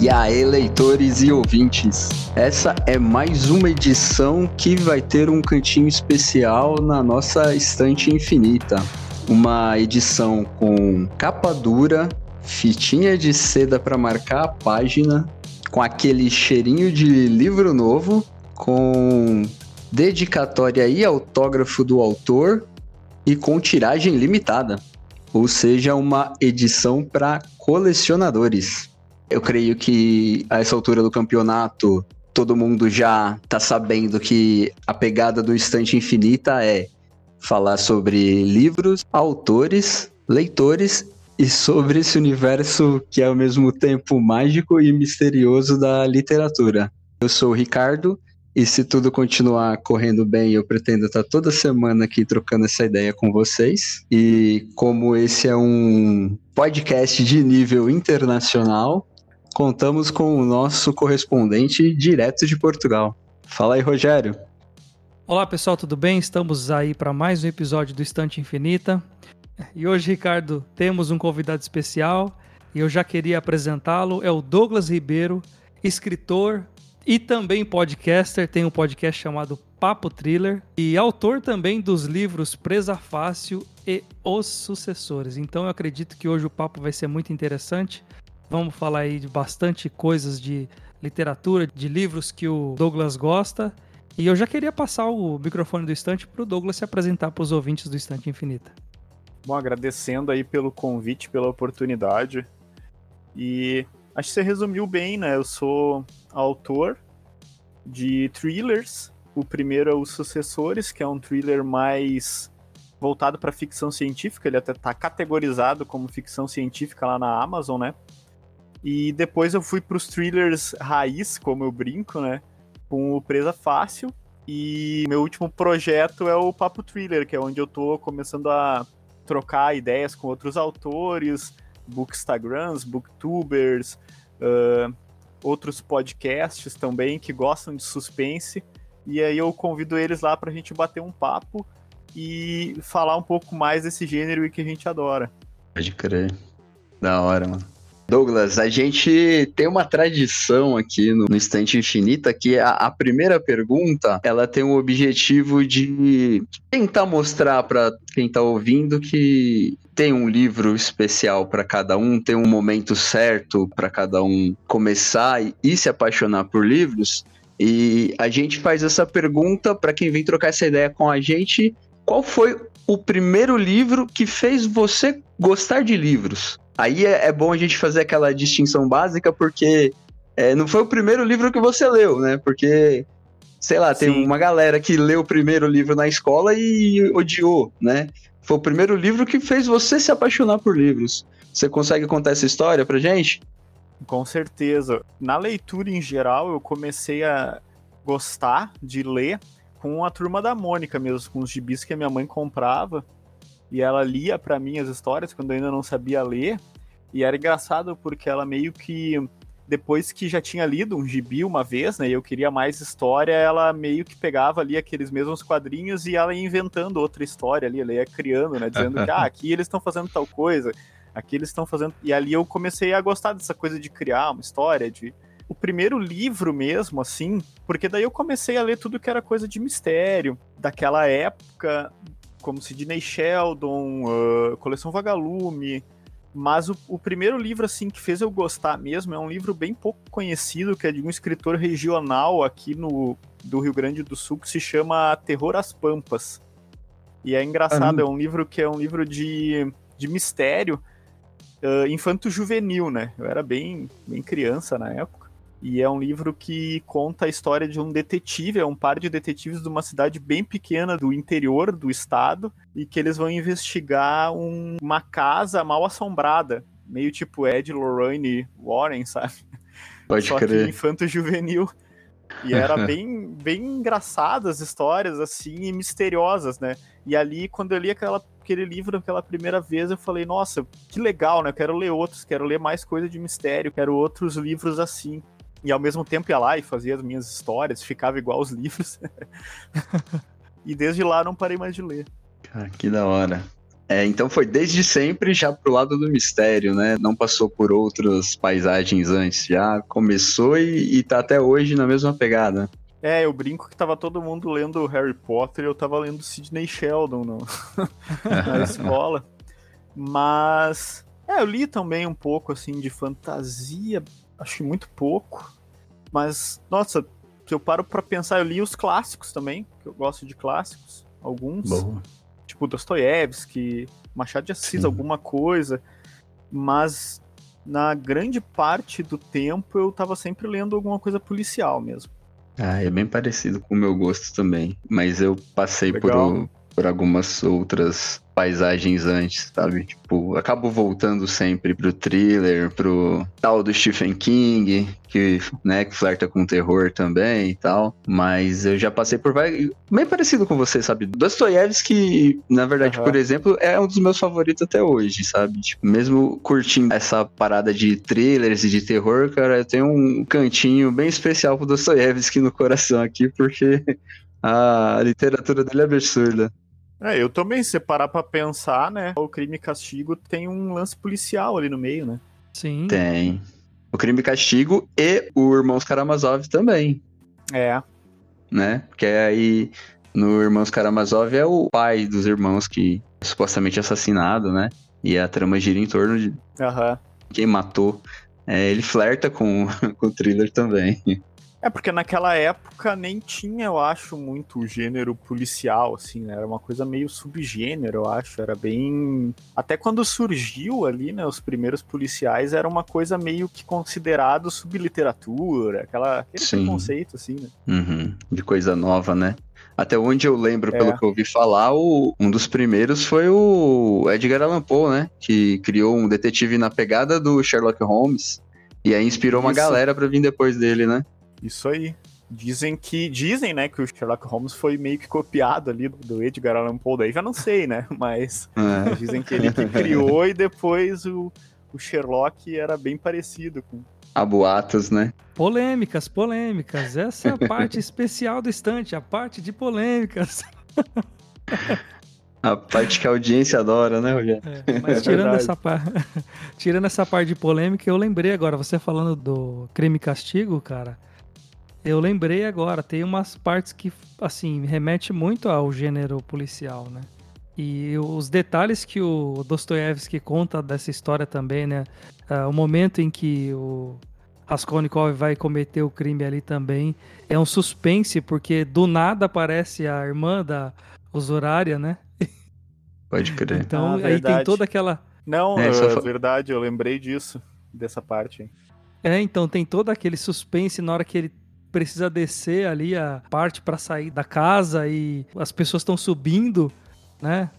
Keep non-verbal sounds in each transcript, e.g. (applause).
E aí, leitores e ouvintes, essa é mais uma edição que vai ter um cantinho especial na nossa estante infinita. Uma edição com capa dura, fitinha de seda para marcar a página, com aquele cheirinho de livro novo, com dedicatória e autógrafo do autor e com tiragem limitada, ou seja, uma edição para colecionadores. Eu creio que a essa altura do campeonato todo mundo já tá sabendo que a pegada do Estante Infinita é falar sobre livros, autores, leitores e sobre esse universo que é ao mesmo tempo mágico e misterioso da literatura. Eu sou o Ricardo e se tudo continuar correndo bem, eu pretendo estar toda semana aqui trocando essa ideia com vocês. E como esse é um podcast de nível internacional, contamos com o nosso correspondente direto de Portugal. Fala aí, Rogério. Olá pessoal, tudo bem? Estamos aí para mais um episódio do Estante Infinita. E hoje, Ricardo, temos um convidado especial e eu já queria apresentá-lo. É o Douglas Ribeiro, escritor e também podcaster. Tem um podcast chamado Papo Thriller e autor também dos livros Presa Fácil e Os Sucessores. Então eu acredito que hoje o papo vai ser muito interessante. Vamos falar aí de bastante coisas de literatura, de livros que o Douglas gosta. E eu já queria passar o microfone do Estante para o Douglas se apresentar para os ouvintes do Estante Infinita. Bom, agradecendo aí pelo convite, pela oportunidade. E acho que você resumiu bem, né? Eu sou autor de thrillers. O primeiro é Os Sucessores, que é um thriller mais voltado para ficção científica. Ele até está categorizado como ficção científica lá na Amazon, né? E depois eu fui pros thrillers raiz, como eu brinco, né? Com o Presa Fácil. E meu último projeto é o Papo Thriller, que é onde eu tô começando a trocar ideias com outros autores, bookstagrams, booktubers, uh, outros podcasts também que gostam de suspense. E aí eu convido eles lá pra gente bater um papo e falar um pouco mais desse gênero que a gente adora. Pode crer. Da hora, mano. Douglas, a gente tem uma tradição aqui no, no Instante Infinita que a, a, primeira pergunta ela tem o objetivo de tentar mostrar para quem está ouvindo que tem um livro especial para cada um, tem um momento certo para cada um começar e, e se apaixonar por livros. E a gente faz essa pergunta para quem vem trocar essa ideia com a gente: qual foi o primeiro livro que fez você gostar de livros? Aí é, é bom a gente fazer aquela distinção básica, porque é, não foi o primeiro livro que você leu, né? Porque, sei lá, tem Sim. uma galera que leu o primeiro livro na escola e odiou, né? Foi o primeiro livro que fez você se apaixonar por livros. Você consegue contar essa história pra gente? Com certeza. Na leitura em geral, eu comecei a gostar de ler com a turma da Mônica mesmo, com os gibis que a minha mãe comprava e ela lia para mim as histórias quando eu ainda não sabia ler. E era engraçado porque ela meio que depois que já tinha lido um gibi uma vez, né, e eu queria mais história, ela meio que pegava ali aqueles mesmos quadrinhos e ela ia inventando outra história ali, ela ia criando, né, dizendo que (laughs) ah, aqui eles estão fazendo tal coisa, aqui eles estão fazendo. E ali eu comecei a gostar dessa coisa de criar uma história, de o primeiro livro mesmo, assim, porque daí eu comecei a ler tudo que era coisa de mistério daquela época, como Sidney Sheldon, uh, Coleção Vagalume. Mas o, o, primeiro livro assim que fez eu gostar mesmo é um livro bem pouco conhecido, que é de um escritor regional aqui no do Rio Grande do Sul, que se chama Terror às Pampas. E é engraçado, é um livro que é um livro de, de mistério uh, infanto-juvenil, né? Eu era bem, bem criança na época. E é um livro que conta a história de um detetive, é um par de detetives de uma cidade bem pequena do interior do estado, e que eles vão investigar um, uma casa mal assombrada, meio tipo Ed Lorraine Warren, sabe? Pode Só crer. que infanto-juvenil. E era (laughs) bem, bem engraçadas as histórias, assim, e misteriosas, né? E ali, quando eu li aquela, aquele livro pela primeira vez, eu falei, nossa, que legal, né? Eu quero ler outros, quero ler mais coisa de mistério, quero outros livros assim e ao mesmo tempo ia lá e fazia as minhas histórias, ficava igual os (laughs) livros. e desde lá não parei mais de ler. Cara, que da hora. É, então foi desde sempre já pro lado do mistério, né? Não passou por outras paisagens antes, já começou e, e tá até hoje na mesma pegada. É, eu brinco que tava todo mundo lendo Harry Potter e eu tava lendo Sidney Sheldon no... (laughs) na escola. (laughs) Mas. É, eu li também um pouco assim de fantasia, acho que muito pouco. Mas, nossa, se eu paro pra pensar, eu li os clássicos também, que eu gosto de clássicos, alguns. Boa. Tipo Dostoiévski, Machado de Assis, Sim. alguma coisa. Mas na grande parte do tempo eu tava sempre lendo alguma coisa policial mesmo. Ah, é bem parecido com o meu gosto também. Mas eu passei por, Legal. por algumas outras paisagens antes, sabe? Tipo, acabo voltando sempre pro thriller, pro tal do Stephen King, que, né, que flerta com terror também e tal. Mas eu já passei por vários. Bem parecido com você, sabe? Dostoiévski, na verdade, Aham. por exemplo, é um dos meus favoritos até hoje, sabe? Tipo, mesmo curtindo essa parada de thrillers e de terror, cara, eu tenho um cantinho bem especial pro Dostoiévski no coração aqui, porque (laughs) a literatura dele é absurda. É, eu também, se você parar pra pensar, né? O crime e castigo tem um lance policial ali no meio, né? Sim. Tem. O Crime e Castigo e o Irmãos Karamazov também, É. né? Porque aí no Irmãos Karamazov é o pai dos irmãos que é supostamente assassinado, né? E a trama gira em torno de Aham. quem matou. É, ele flerta com, (laughs) com o thriller também. É porque naquela época nem tinha, eu acho, muito o gênero policial, assim, né? Era uma coisa meio subgênero, eu acho. Era bem. Até quando surgiu ali, né? Os primeiros policiais era uma coisa meio que considerado subliteratura, aquela, aquele Sim. preconceito, assim, né? Uhum, de coisa nova, né? Até onde eu lembro, É. pelo que eu ouvi falar, o- um dos primeiros foi o Edgar Allan Poe, né? Que criou um detetive na pegada do Sherlock Holmes. E aí inspirou uma Isso. galera pra vir depois dele, né? Isso aí. Dizem que. Dizem, né, que o Sherlock Holmes foi meio que copiado ali do Edgar Allan Poe, daí já não sei, né? (laughs) Mas É. dizem que ele que criou e depois o, o Sherlock era bem parecido com. Há boatos, né? Polêmicas, polêmicas. Essa é a parte (laughs) especial do estante, a parte de polêmicas. A parte que a audiência adora, né, Rogério? É, mas É tirando, verdade. essa par... (laughs) tirando essa parte de polêmica, eu lembrei agora, você falando do crime e castigo, cara. Eu lembrei agora, tem umas partes que, assim, remete muito ao gênero policial, né? E os detalhes que o Dostoiévski conta dessa história também, né? Ah, o momento em que o Raskolnikov vai cometer o crime ali também é um suspense, porque do nada aparece a irmã da usurária, né? Pode crer. Então Ah, aí tem toda aquela Não, É, é, verdade, eu lembrei disso, dessa parte. aí. É, então tem todo aquele suspense na hora que ele precisa descer ali a parte pra sair da casa e as pessoas estão subindo, né?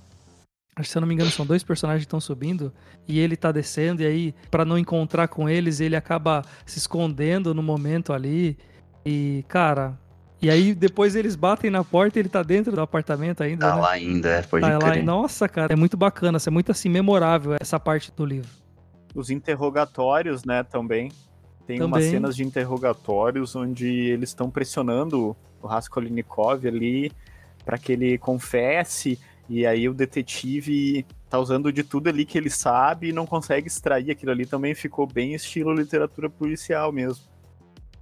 Acho que, se eu não me engano, são dois personagens que estão subindo e ele tá descendo, e aí, pra não encontrar com eles, ele acaba se escondendo no momento ali. E, cara. E aí depois eles batem na porta e ele tá dentro do apartamento ainda. Tá né? lá ainda, é, pode Tá lá e, nossa, cara, é muito bacana, é muito assim, memorável essa parte do livro. Os interrogatórios, né, também. Tem umas Também. cenas de interrogatórios onde eles estão pressionando o Raskolnikov ali para que ele confesse, e aí o detetive tá usando de tudo ali que ele sabe e não consegue extrair aquilo ali. Também ficou bem estilo literatura policial mesmo.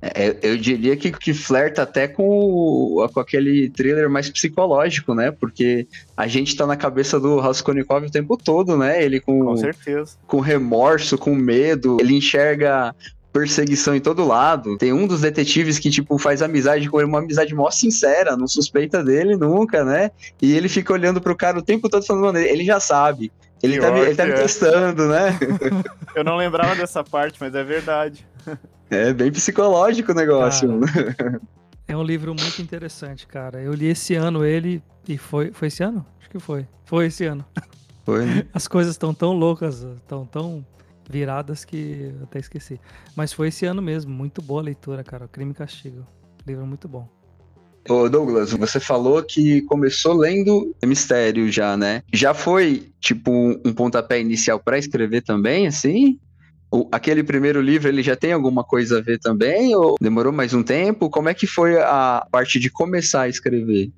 É, eu diria que, que flerta até com, com aquele thriller mais psicológico, né? Porque a gente tá na cabeça do Raskolnikov o tempo todo, né? Ele com, Com certeza. com remorso, com medo, ele enxerga perseguição em todo lado. Tem um dos detetives que, tipo, faz amizade com ele, uma amizade mó sincera, não suspeita dele nunca, né? E ele fica olhando pro cara o tempo todo falando, mano, ele já sabe. Ele tá, ele tá me é. testando, né? (laughs) Eu não lembrava dessa parte, mas é verdade. É bem psicológico o negócio. Cara. (laughs) É um livro muito interessante, cara. Eu li esse ano ele e foi, foi esse ano? Acho que foi. Foi esse ano. Foi, né? As coisas estão tão loucas, estão tão viradas que eu até esqueci. Mas foi esse ano mesmo. Muito boa a leitura, cara. O Crime e Castigo. Livro muito bom. Ô Douglas, você falou que começou lendo mistério já, né? Já foi, tipo, um pontapé inicial pra escrever também, assim? O- aquele primeiro livro, ele já tem alguma coisa a ver também? Ou demorou mais um tempo? Como é que foi a parte de começar a escrever?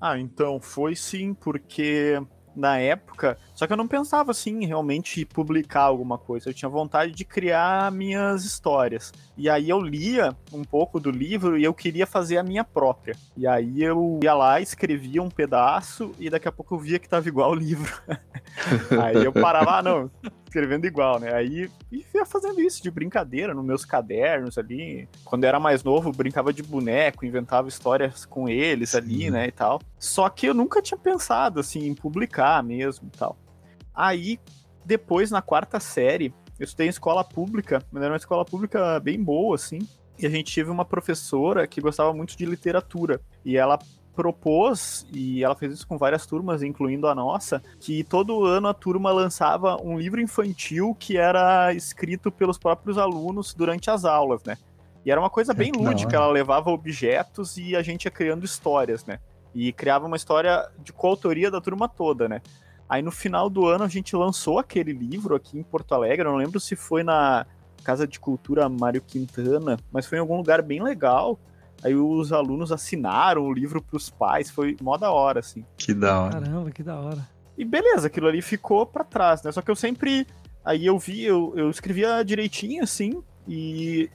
Ah, então foi sim, porque na época, só que eu não pensava assim realmente publicar alguma coisa. Eu tinha vontade de criar minhas histórias. E aí eu lia um pouco do livro e eu queria fazer a minha própria. E aí eu ia lá, escrevia um pedaço e daqui a pouco eu via que tava igual o livro. (laughs) aí eu parava, ah, não, escrevendo igual, né? Aí ia fazendo isso de brincadeira nos meus cadernos ali. Quando eu era mais novo, brincava de boneco, inventava histórias com eles ali, Sim. né, e tal. Só que eu nunca tinha pensado assim em publicar mesmo e tal. Aí depois na quarta série, eu estudei em escola pública, mas era uma escola pública bem boa assim. E a gente teve uma professora que gostava muito de literatura. E ela propôs, e ela fez isso com várias turmas, incluindo a nossa, que todo ano a turma lançava um livro infantil que era escrito pelos próprios alunos durante as aulas, né? E era uma coisa bem (laughs) é lúdica, ela levava objetos e a gente ia criando histórias, né? E criava uma história de coautoria da turma toda, né? Aí no final do ano a gente lançou aquele livro aqui em Porto Alegre, eu não lembro se foi na Casa de Cultura Mário Quintana, mas foi em algum lugar bem legal. Aí os alunos assinaram o livro pros pais, foi mó da hora, assim. Que da hora. Caramba, que da hora. E beleza, aquilo ali ficou para trás, né? Só que eu sempre. Aí eu vi, eu, eu escrevia direitinho, assim, e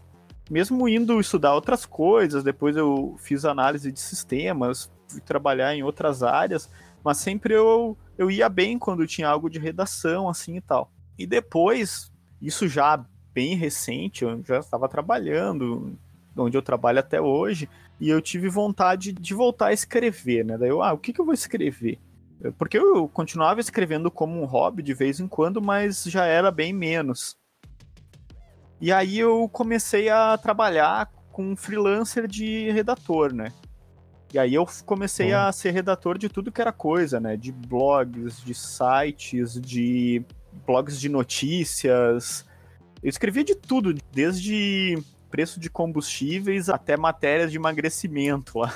mesmo indo estudar outras coisas, depois eu fiz análise de sistemas, fui trabalhar em outras áreas, mas sempre eu, eu ia bem quando tinha algo de redação, assim e tal. E depois, isso já bem recente, eu já estava trabalhando, onde eu trabalho até hoje, e eu tive vontade de voltar a escrever, né? Daí eu, ah, o que, que eu vou escrever? Porque eu continuava escrevendo como um hobby de vez em quando, mas já era bem menos. E aí eu comecei a trabalhar com um freelancer de redator, né? E aí eu comecei a ser redator de tudo que era coisa, né? De blogs, de sites, de blogs de notícias. Eu escrevia de tudo, desde preço de combustíveis até matérias de emagrecimento lá.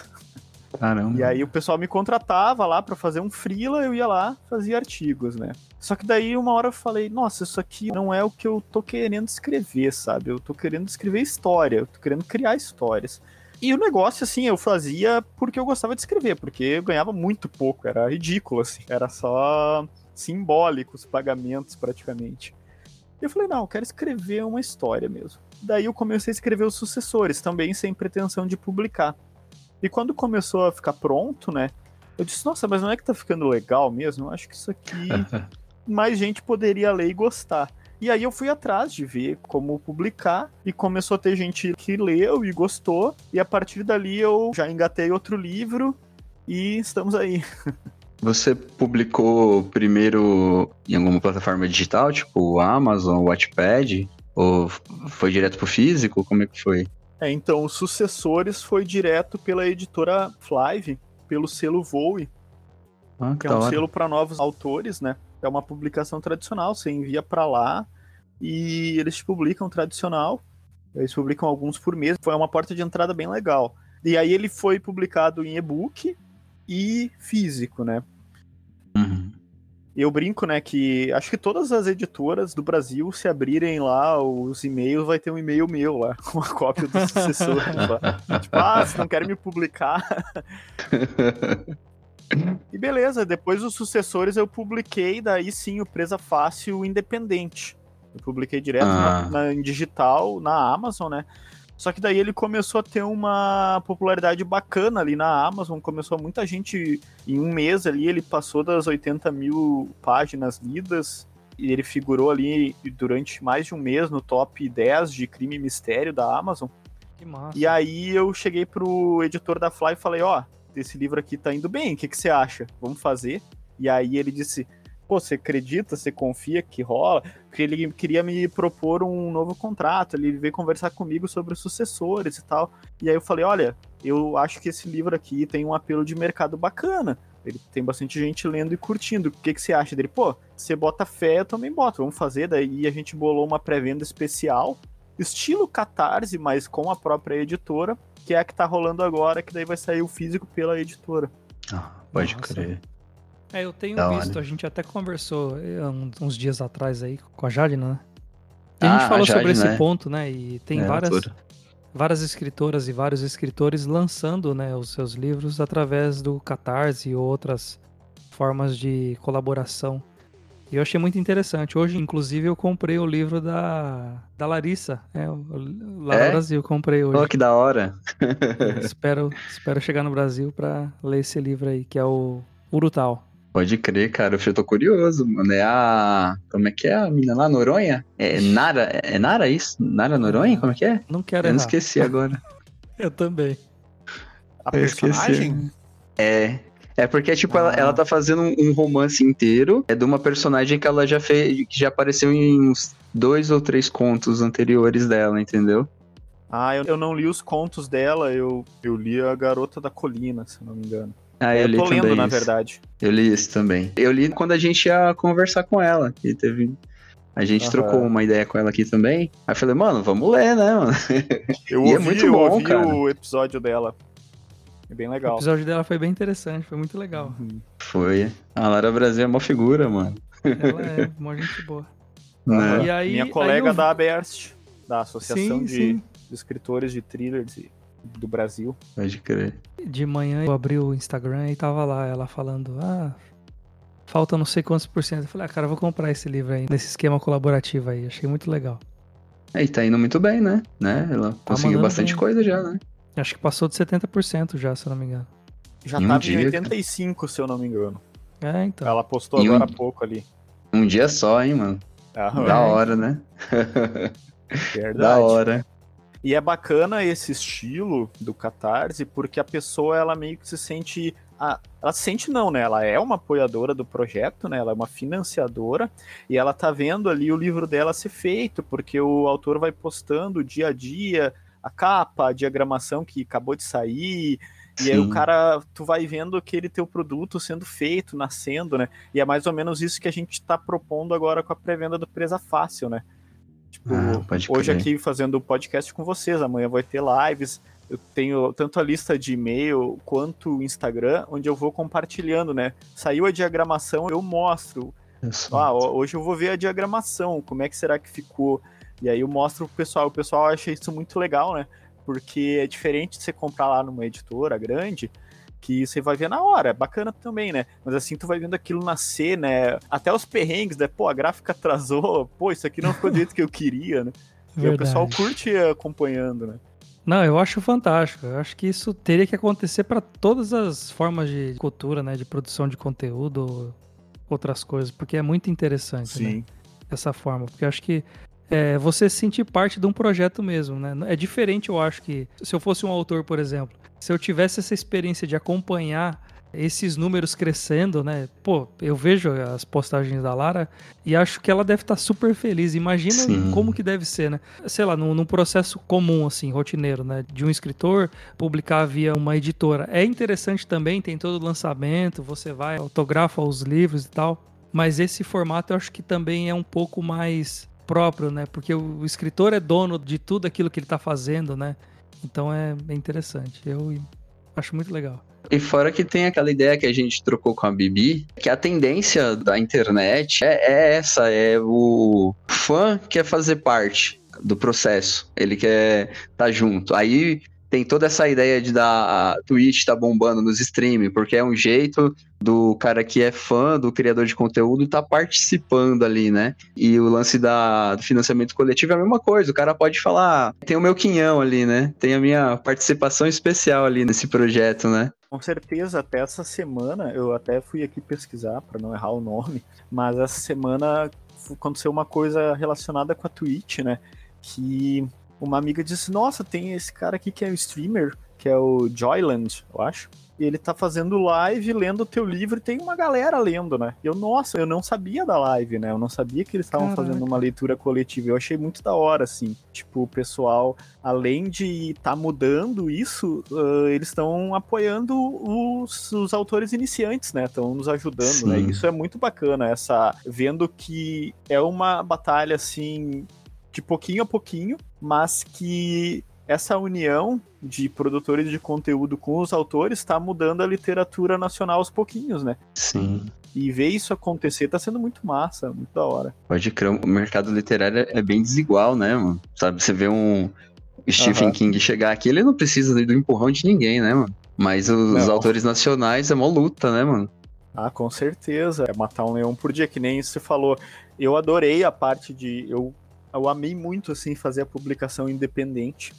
Caramba. E aí o pessoal me contratava lá para fazer um freela, eu ia lá, fazia artigos, né? Só que daí uma hora eu falei, nossa, isso aqui não é o que eu tô querendo escrever, sabe? Eu tô querendo escrever história, eu tô querendo criar histórias. E o negócio, assim, eu fazia porque eu gostava de escrever, porque eu ganhava muito pouco, era ridículo, assim. Era só simbólicos pagamentos, praticamente. E eu falei, não, eu quero escrever uma história mesmo. Daí eu comecei a escrever os sucessores, também sem pretensão de publicar. E quando começou a ficar pronto, né? Eu disse, nossa, mas não é que tá ficando legal mesmo? Eu acho que isso aqui (laughs) mais gente poderia ler e gostar. E aí eu fui atrás de ver como publicar e começou a ter gente que leu e gostou. E a partir dali eu já engatei outro livro e estamos aí. (laughs) Você publicou primeiro em alguma plataforma digital, tipo Amazon, Wattpad? Ou foi direto pro físico? Como é que foi? É, então, os sucessores foi direto pela editora Flive, pelo selo Voe, ah, que, que é um hora. selo para novos autores, né? É uma publicação tradicional, você envia para lá e eles publicam tradicional. Eles publicam alguns por mês. Foi uma porta de entrada bem legal. E aí ele foi publicado em e-book e físico, né? Uhum eu brinco, né, que acho que todas as editoras do Brasil, se abrirem lá os e-mails, vai ter um e-mail meu lá, (laughs) com a cópia do sucessor. tipo, (laughs) ah, se não querem me publicar. (laughs) e beleza, depois os sucessores eu publiquei, daí sim, o Presa Fácil Independente. Eu publiquei direto ah. na, na, em digital, na Amazon, né? Só que daí ele começou a ter uma popularidade bacana ali na Amazon, começou muita gente, em um mês ali, ele passou das 80 mil páginas lidas, e ele figurou ali durante mais de um mês no top 10 de crime e mistério da Amazon. Que massa. E aí eu cheguei pro editor da Fly e falei, ó, oh, esse livro aqui tá indo bem, o que, que você acha? Vamos fazer? E aí ele disse, pô, você acredita, você confia que rola? Porque ele queria me propor um novo contrato, ele veio conversar comigo sobre os sucessores e tal. E aí eu falei, olha, eu acho que esse livro aqui tem um apelo de mercado bacana. Ele tem bastante gente lendo e curtindo. O que, que você acha dele? Pô, você bota fé, eu também boto. Vamos fazer. Daí a gente bolou uma pré-venda especial, estilo Catarse, mas com a própria editora, que é a que tá rolando agora, que daí vai sair o físico pela editora. Ah, pode Nossa. crer. É, eu tenho da visto, hora. a gente até conversou eh, uns dias atrás aí com a Jadina, né? E a gente ah, falou a Jade, sobre esse né? ponto, né? E tem é, várias, várias escritoras e vários escritores lançando né, os seus livros através do Catarse e outras formas de colaboração. E eu achei muito interessante. Hoje, inclusive, eu comprei o livro da, da Larissa, é, lá é? no Brasil, comprei hoje. Oh, que da hora! espero, espero chegar no Brasil para ler esse livro aí, que é o Urutal. Pode crer, cara. Eu tô curioso, mano. É a. Como é que é a mina lá? Noronha? É Nara? É Nara isso? Nara Noronha? Como é que é? Não quero Eu não esqueci agora. (laughs) eu também. A eu personagem? Esqueci. É. É porque, tipo, ah. ela, ela tá fazendo um, um, romance inteiro. É de uma personagem que ela já fez. que já apareceu em uns dois ou três contos anteriores dela, entendeu? Ah, eu, eu não li os contos dela, eu, eu li a Garota da Colina, se não me engano. Ah, eu, eu li tô lendo, isso. na verdade. Eu li isso também. Eu li quando a gente ia conversar com ela, que teve. A gente uhum. trocou uma ideia com ela aqui também. Aí eu falei, mano, vamos ler, né, mano? Eu (laughs) é ouvi, é muito bom, eu ouvi cara. o episódio dela. É bem legal. O episódio dela foi bem interessante, foi muito legal. Uhum. Foi. A Lara Brasil é uma figura, mano. Ela é uma gente boa. (laughs) Né? E aí, Minha colega aí eu... da ABERST, da Associação sim, de, sim. de Escritores de Thrillers do Brasil. Pode crer. De manhã eu abri o Instagram e tava lá ela falando, ah, falta não sei quantos por cento. Eu falei, ah, cara, eu vou comprar esse livro aí, nesse esquema colaborativo aí. Achei muito legal. É, e tá indo muito bem, né? né? Ela tá conseguiu bastante bem. coisa já, né? Acho que passou de 70% já, se eu não me engano. Já em tava dia, em 85, cara. se eu não me engano. É, então. Ela postou agora há pouco ali. Um dia só, hein, mano? Aham. Da hora, né? Verdade. da hora. E é bacana esse estilo do Catarse, porque a pessoa, ela meio que se sente. Ah, ela se sente não, né? Ela é uma apoiadora do projeto, né? Ela é uma financiadora e ela tá vendo ali o livro dela ser feito, porque o autor vai postando dia a dia a capa, a diagramação que acabou de sair, Sim. E aí o cara, tu vai vendo aquele teu produto sendo feito, nascendo, né? E é mais ou menos isso que a gente está propondo agora com a pré-venda do Presa Fácil, né? Tipo, ah, hoje aqui fazendo o podcast com vocês, amanhã vai ter lives. Eu tenho tanto a lista de e-mail quanto o Instagram, onde eu vou compartilhando, né? Saiu a diagramação, eu mostro. Ah, hoje eu vou ver a diagramação, como é que será que ficou? E aí eu mostro pro pessoal, o pessoal acha isso muito legal, né? Porque é diferente de você comprar lá numa editora grande, que você vai ver na hora, é bacana também, né? Mas assim, tu vai vendo aquilo nascer, né? Até os perrengues, né? Pô, a gráfica atrasou, pô, isso aqui não ficou do jeito que eu queria, né? Verdade. E o pessoal curte acompanhando, né? Não, eu acho fantástico. Eu acho que isso teria que acontecer para todas as formas de cultura, né? De produção de conteúdo, outras coisas, porque é muito interessante, né? Sim. Né? Dessa forma. Porque eu acho que é, você se sentir parte de um projeto mesmo, né? É diferente, eu acho que se eu fosse um autor, por exemplo, se eu tivesse essa experiência de acompanhar esses números crescendo, né? Pô, eu vejo as postagens da Lara e acho que ela deve estar super feliz. Imagina Sim. como que deve ser, né? Sei lá, num, num, processo comum, assim, rotineiro, né? De um escritor publicar via uma editora. É interessante também, tem todo o lançamento, você vai, autografa os livros e tal. Mas esse formato eu acho que também é um pouco mais próprio, né? Porque o escritor é dono de tudo aquilo que ele está fazendo, né? Então é interessante. Eu acho muito legal. E fora que tem aquela ideia que a gente trocou com a Bibi, que a tendência da internet é, é essa, é o fã quer fazer parte do processo, ele quer estar tá junto. Aí tem toda essa ideia de dar a Twitch tá bombando nos streaming, porque é um jeito do cara que é fã do criador de conteúdo tá participando ali, né? E o lance da, do financiamento coletivo é a mesma coisa. O cara pode falar, tem o meu quinhão ali, né? Tem a minha participação especial ali nesse projeto, né? Com certeza, até essa semana, eu até fui aqui pesquisar para não errar o nome, mas essa semana aconteceu uma coisa relacionada com a Twitch, né? Que uma amiga disse: Nossa, tem esse cara aqui que é um streamer, que é o Joyland, eu acho. E ele tá fazendo live, lendo o teu livro, e tem uma galera lendo, né? Eu, nossa, eu não sabia da live, né? Eu não sabia que eles estavam fazendo uma leitura coletiva. Eu achei muito da hora, assim. Tipo, o pessoal, além de estar tá mudando isso, uh, eles estão apoiando os, os, autores iniciantes, né? Estão nos ajudando, né? Sim. né? Isso é muito bacana, essa. Vendo que é uma batalha, assim, de pouquinho a pouquinho, mas que essa união de produtores de conteúdo com os autores está mudando a literatura nacional aos pouquinhos, né? Sim. E ver isso acontecer tá sendo muito massa, muito da hora. Pode crer, o mercado literário é bem desigual, né, mano? Sabe, você vê um Stephen uhum. King chegar aqui, ele não precisa do empurrão de ninguém, né, mano? Mas os não. autores nacionais é uma luta, né, mano? Ah, com certeza. É matar um leão por dia, que nem você falou. Eu adorei a parte de. Eu, eu amei muito, assim, fazer a publicação independente.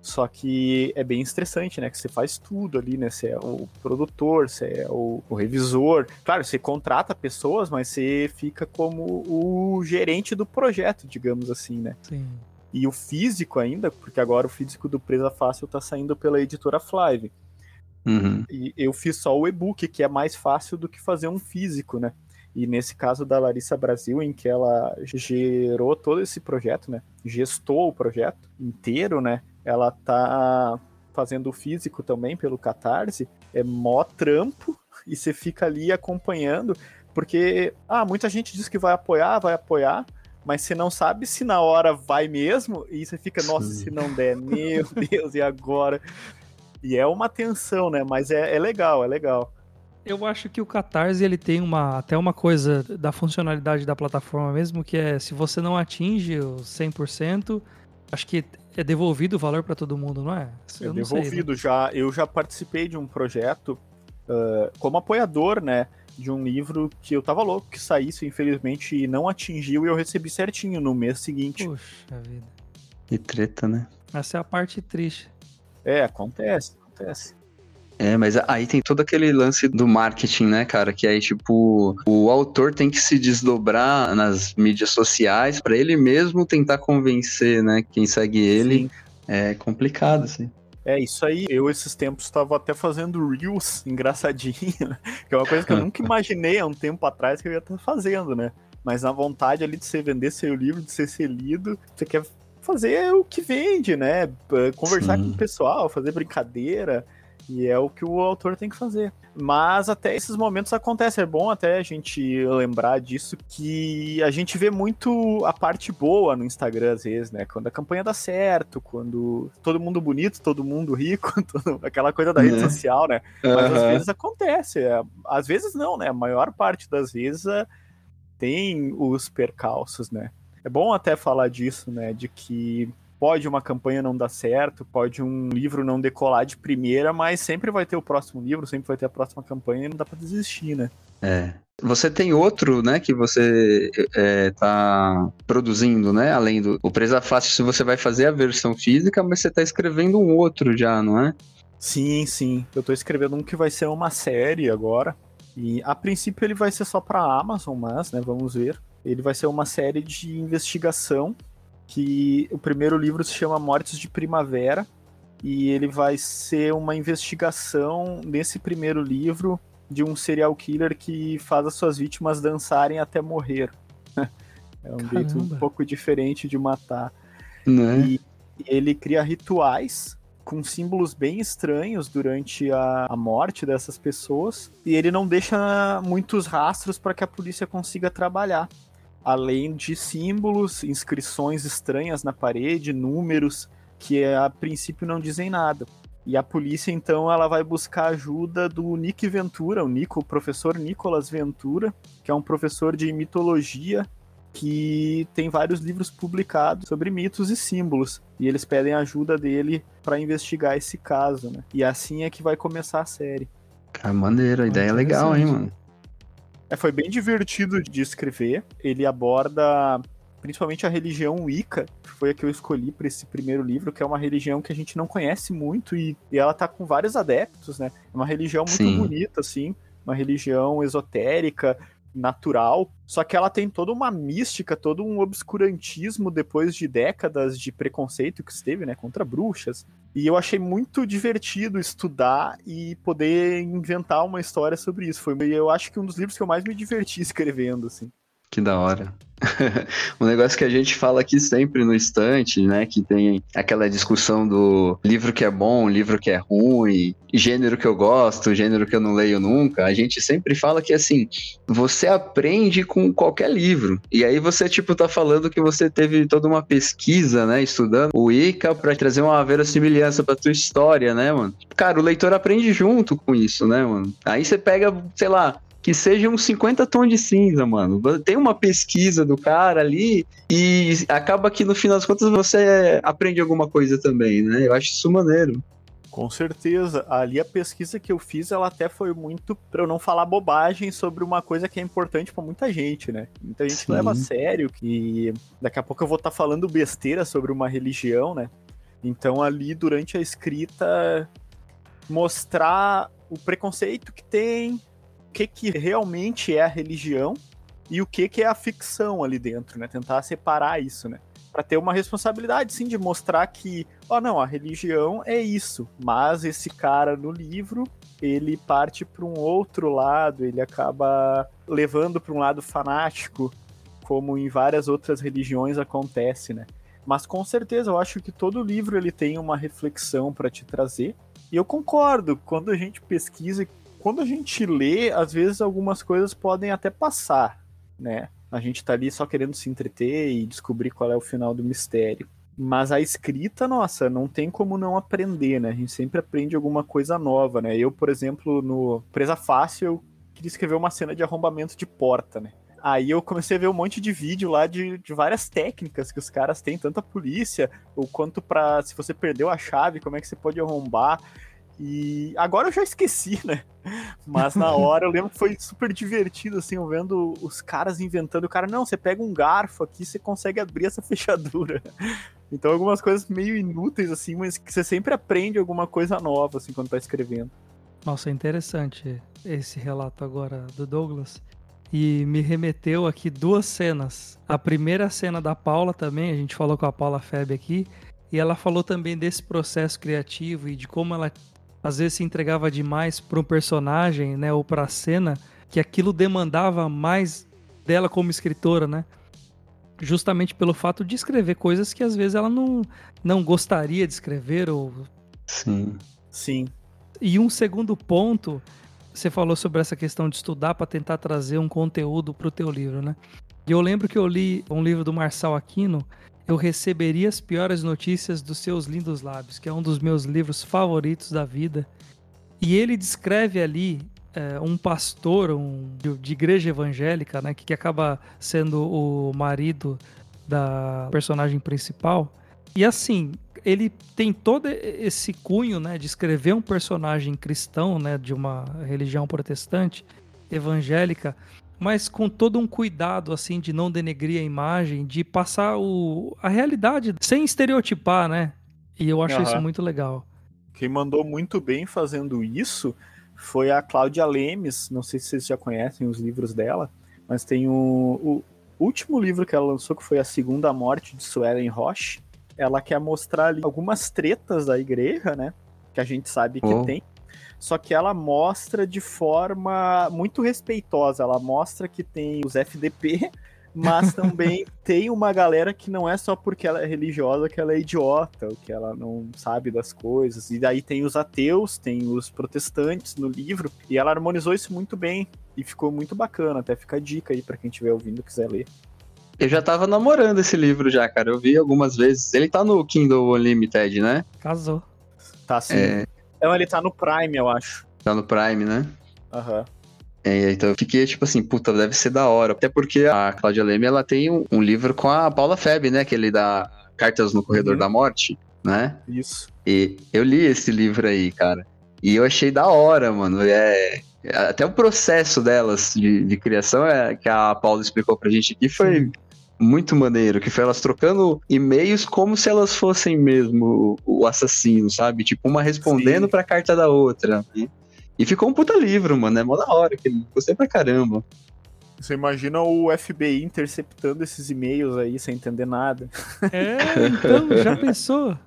Só que é bem estressante, né? Que você faz tudo ali, né? Você é o produtor, você é o, o, revisor. Claro, você contrata pessoas, mas você fica como o gerente do projeto, digamos assim, né? Sim. E o físico ainda, porque agora o físico do Presa Fácil tá saindo pela editora Flive. Uhum. E eu fiz só o e-book, que é mais fácil do que fazer um físico, né? E nesse caso da Larissa Brasil, em que ela gerou todo esse projeto, né? Gestou o projeto inteiro, né? Ela tá fazendo o físico também pelo Catarse. É mó trampo e você fica ali acompanhando, porque ah, muita gente diz que vai apoiar, vai apoiar, mas você não sabe se na hora vai mesmo, e você fica, nossa, se não der, meu (laughs) Deus, e agora? E é uma tensão, né? Mas é, é legal, é legal. Eu acho que o Catarse ele tem uma até uma coisa da funcionalidade da plataforma mesmo, que é se você não atinge o 100%, acho que é devolvido o valor para todo mundo, não é? Eu é devolvido. Sei, né? já, eu já participei de um projeto uh, como apoiador, né? De um livro que eu tava louco que saísse, infelizmente não atingiu e eu recebi certinho no mês seguinte. Puxa vida. Que treta, né? Essa é a parte triste. É, acontece, acontece. É, mas aí tem todo aquele lance do marketing, né, cara? Que aí, tipo, o autor tem que se desdobrar nas mídias sociais para ele mesmo tentar convencer, né, quem segue ele. Sim. É complicado, assim. É, isso aí. Eu, esses tempos, estava até fazendo Reels engraçadinho, (laughs) que é uma coisa que eu (laughs) nunca imaginei há um tempo atrás que eu ia estar fazendo, né? Mas na vontade ali de você vender seu livro, de ser ser lido, você quer fazer o que vende, né? Conversar Sim. com o pessoal, fazer brincadeira. E é o que o autor tem que fazer. Mas até esses momentos acontece. É bom até a gente lembrar disso, que a gente vê muito a parte boa no Instagram, às vezes, né? Quando a campanha dá certo, quando todo mundo bonito, todo mundo rico, (laughs) aquela coisa da rede é. social, né? Mas uhum. às vezes acontece. É, às vezes não, né? A maior parte das vezes é, tem os percalços, né? É bom até falar disso, né? De que pode uma campanha não dar certo, pode um livro não decolar de primeira, mas sempre vai ter o próximo livro, sempre vai ter a próxima campanha e não dá para desistir, né? É. Você tem outro, né, que você é, tá produzindo, né? Além do o Presa Fácil, se você vai fazer a versão física, mas você tá escrevendo um outro já, não é? Sim, sim. Eu tô escrevendo um que vai ser uma série agora. E a princípio ele vai ser só pra Amazon, mas, né, vamos ver. Ele vai ser uma série de investigação que o primeiro livro se chama Mortes de Primavera e ele vai ser uma investigação nesse primeiro livro de um serial killer que faz as suas vítimas dançarem até morrer. (laughs) é um Caramba. jeito um pouco diferente de matar. Né? E ele cria rituais com símbolos bem estranhos durante a, a morte dessas pessoas e ele não deixa muitos rastros para que a polícia consiga trabalhar além de símbolos, inscrições estranhas na parede, números que a princípio não dizem nada. E a polícia então ela vai buscar ajuda do Nick Ventura, o Nico, o professor Nicolas Ventura, que é um professor de mitologia que tem vários livros publicados sobre mitos e símbolos. E eles pedem ajuda dele para investigar esse caso, né? E assim é que vai começar a série. Cara, maneiro, a ideia é legal, hein, mano? É, foi bem divertido de escrever. Ele aborda principalmente a religião Wicca, que foi a que eu escolhi para esse primeiro livro, que é uma religião que a gente não conhece muito e, e ela tá com vários adeptos, né? É uma religião muito Sim. bonita, assim, uma religião esotérica, natural, só que ela tem toda uma mística, todo um obscurantismo depois de décadas de preconceito que esteve, né, contra bruxas. E eu achei muito divertido estudar e poder inventar uma história sobre isso. Foi, eu acho que um dos livros que eu mais me diverti (laughs) escrevendo, assim. Que da hora. (laughs) um negócio que a gente fala aqui sempre no estante, né? Que tem aquela discussão do livro que é bom, livro que é ruim, gênero que eu gosto, gênero que eu não leio nunca. A gente sempre fala que assim, você aprende com qualquer livro. E aí você, tipo, tá falando que você teve toda uma pesquisa, né? Estudando o Ica para trazer uma verossimilhança pra tua história, né, mano? Cara, o leitor aprende junto com isso, né, mano? Aí você pega, sei lá, que seja uns 50 tons de cinza, mano. Tem uma pesquisa do cara ali e acaba que no final das contas você aprende alguma coisa também, né? Eu acho isso maneiro. Com certeza. Ali a pesquisa que eu fiz, ela até foi muito para eu não falar bobagem sobre uma coisa que é importante para muita gente, né? Muita gente Sim. leva a sério que daqui a pouco eu vou estar tá falando besteira sobre uma religião, né? Então ali durante a escrita mostrar o preconceito que tem, que que realmente é a religião e o que que é a ficção ali dentro, né? Tentar separar isso, né? para ter uma responsabilidade, sim, de mostrar que, ó, oh, não, a religião é isso, mas esse cara no livro ele parte para um outro lado, ele acaba levando para um lado fanático, como em várias outras religiões acontece, né? Mas com certeza eu acho que todo livro ele tem uma reflexão para te trazer. E eu concordo, quando a gente pesquisa, quando a gente lê, às vezes algumas coisas podem até passar, né? A gente tá ali só querendo se entreter e descobrir qual é o final do mistério. Mas a escrita, nossa, não tem como não aprender, né? A gente sempre aprende alguma coisa nova, né? Eu, por exemplo, no Presa Fácil, eu queria escrever uma cena de arrombamento de porta, né? Aí eu comecei a ver um monte de vídeo lá de, de várias técnicas que os caras têm, tanto a polícia, ou quanto para se você perdeu a chave, como é que você pode arrombar. E agora eu já esqueci, né? Mas na (laughs) hora eu lembro que foi super divertido, assim, eu vendo os caras inventando. O cara, não, você pega um garfo aqui, você consegue abrir essa (laughs) fechadura. Então algumas coisas meio inúteis, assim, mas que você sempre aprende alguma coisa nova, assim, quando tá escrevendo. Nossa, é interessante esse relato agora do Douglas. E me remeteu aqui duas cenas. A primeira cena da Paula também, a gente falou com a Paula Feb aqui, e ela falou também desse processo criativo e de como ela às vezes se entregava demais para um personagem, né, ou para a cena, que aquilo demandava mais dela como escritora, né? Justamente pelo fato de escrever coisas que às vezes ela não, não gostaria de escrever ou Sim. Sim. E um segundo ponto, você falou sobre essa questão de estudar para tentar trazer um conteúdo para o teu livro, né? E eu lembro que eu li um livro do Marçal Aquino eu receberia as piores notícias dos seus lindos lábios, que é um dos meus livros favoritos da vida. E ele descreve ali é, um pastor um, de, igreja evangélica, né, que, que acaba sendo o marido da personagem principal. E assim, ele tem todo esse cunho, né, de escrever um personagem cristão, né, de uma religião protestante, evangélica, mas com todo um cuidado assim de não denegrir a imagem, de passar o, a realidade sem estereotipar, né? E eu acho uhum. isso muito legal. Quem mandou muito bem fazendo isso foi a Cláudia Lemes, não sei se vocês já conhecem os livros dela, mas tem o, o último livro que ela lançou, que foi A Segunda Morte de Suelen Roche. Ela quer mostrar ali algumas tretas da igreja, né? Que a gente sabe que oh. tem só que ela mostra de forma muito respeitosa. Ela mostra que tem os FDP, (laughs) mas também tem uma galera que não é só porque ela é religiosa que ela é idiota, ou que ela não sabe das coisas. E daí tem os ateus, tem os protestantes no livro, e ela harmonizou isso muito bem. E ficou muito bacana, até fica a dica aí para quem estiver ouvindo e quiser ler. Eu já tava namorando esse livro já, cara. Eu vi algumas vezes. Ele tá no Kindle Unlimited, né? Casou. Tá sim. É... Então ele tá no Prime, eu acho. Tá no Prime, né? Aham. Uhum. É, então eu fiquei tipo assim, puta, deve ser da hora. Até porque a Cláudia Leme, ela tem um, um livro com a Paula Feb, né? Aquele da Cartas no Corredor uhum. da Morte, né? Isso. E eu li esse livro aí, cara. E eu achei da hora, mano. É, até o processo delas de, de criação é, que a Paula explicou pra gente aqui foi Sim muito maneiro, que foi elas trocando e-mails como se elas fossem mesmo o assassino, sabe? Tipo, uma respondendo Sim. pra carta da outra. Né? E ficou um puta livro, mano. É mó da hora, que gostei pra caramba. Você imagina o FBI interceptando esses e-mails aí sem entender nada. É, então, já pensou?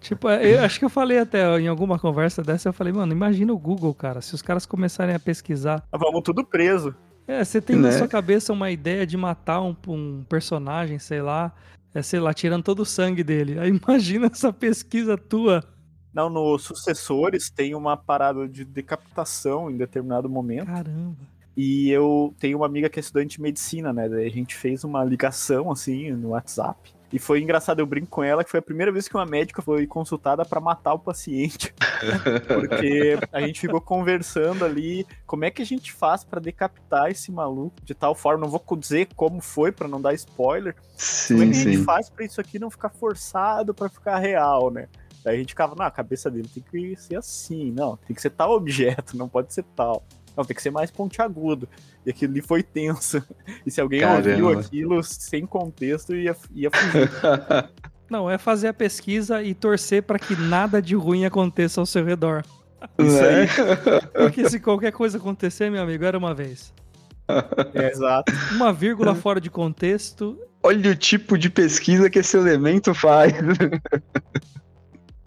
Tipo, eu acho que eu falei até em alguma conversa dessa, eu falei, mano, imagina o Google, cara, se os caras começarem a pesquisar. Vamos tudo preso. É, você tem né? na sua cabeça uma ideia de matar um, um personagem, sei lá, é, sei lá, tirando todo o sangue dele. Aí (laughs) imagina essa pesquisa tua. Não, nos sucessores tem uma parada de decapitação em determinado momento. Caramba. E eu tenho uma amiga que é estudante de medicina, né? Daí a gente fez uma ligação assim no WhatsApp. E foi engraçado, eu brinco com ela que foi a primeira vez que uma médica foi consultada para matar o paciente. (laughs) Porque a gente ficou conversando ali como é que a gente faz para decapitar esse maluco de tal forma. Não vou dizer como foi para não dar spoiler. Sim, como é que sim. a gente faz para isso aqui não ficar forçado para ficar real, né? Daí a gente ficava, não, a cabeça dele tem que ser assim, não, tem que ser tal objeto, não pode ser tal. Não, tem que ser mais pontiagudo. E aquilo ali foi tenso. (laughs) E se alguém Caramba. ouviu aquilo sem contexto, ia, ia fugir. (laughs) Não, é fazer a pesquisa e torcer para que nada de ruim aconteça ao seu redor. (laughs) Isso aí. Né? Porque se qualquer coisa acontecer, meu amigo, era uma vez. É, exato. Uma vírgula fora de contexto. Olha o tipo de pesquisa que esse elemento faz.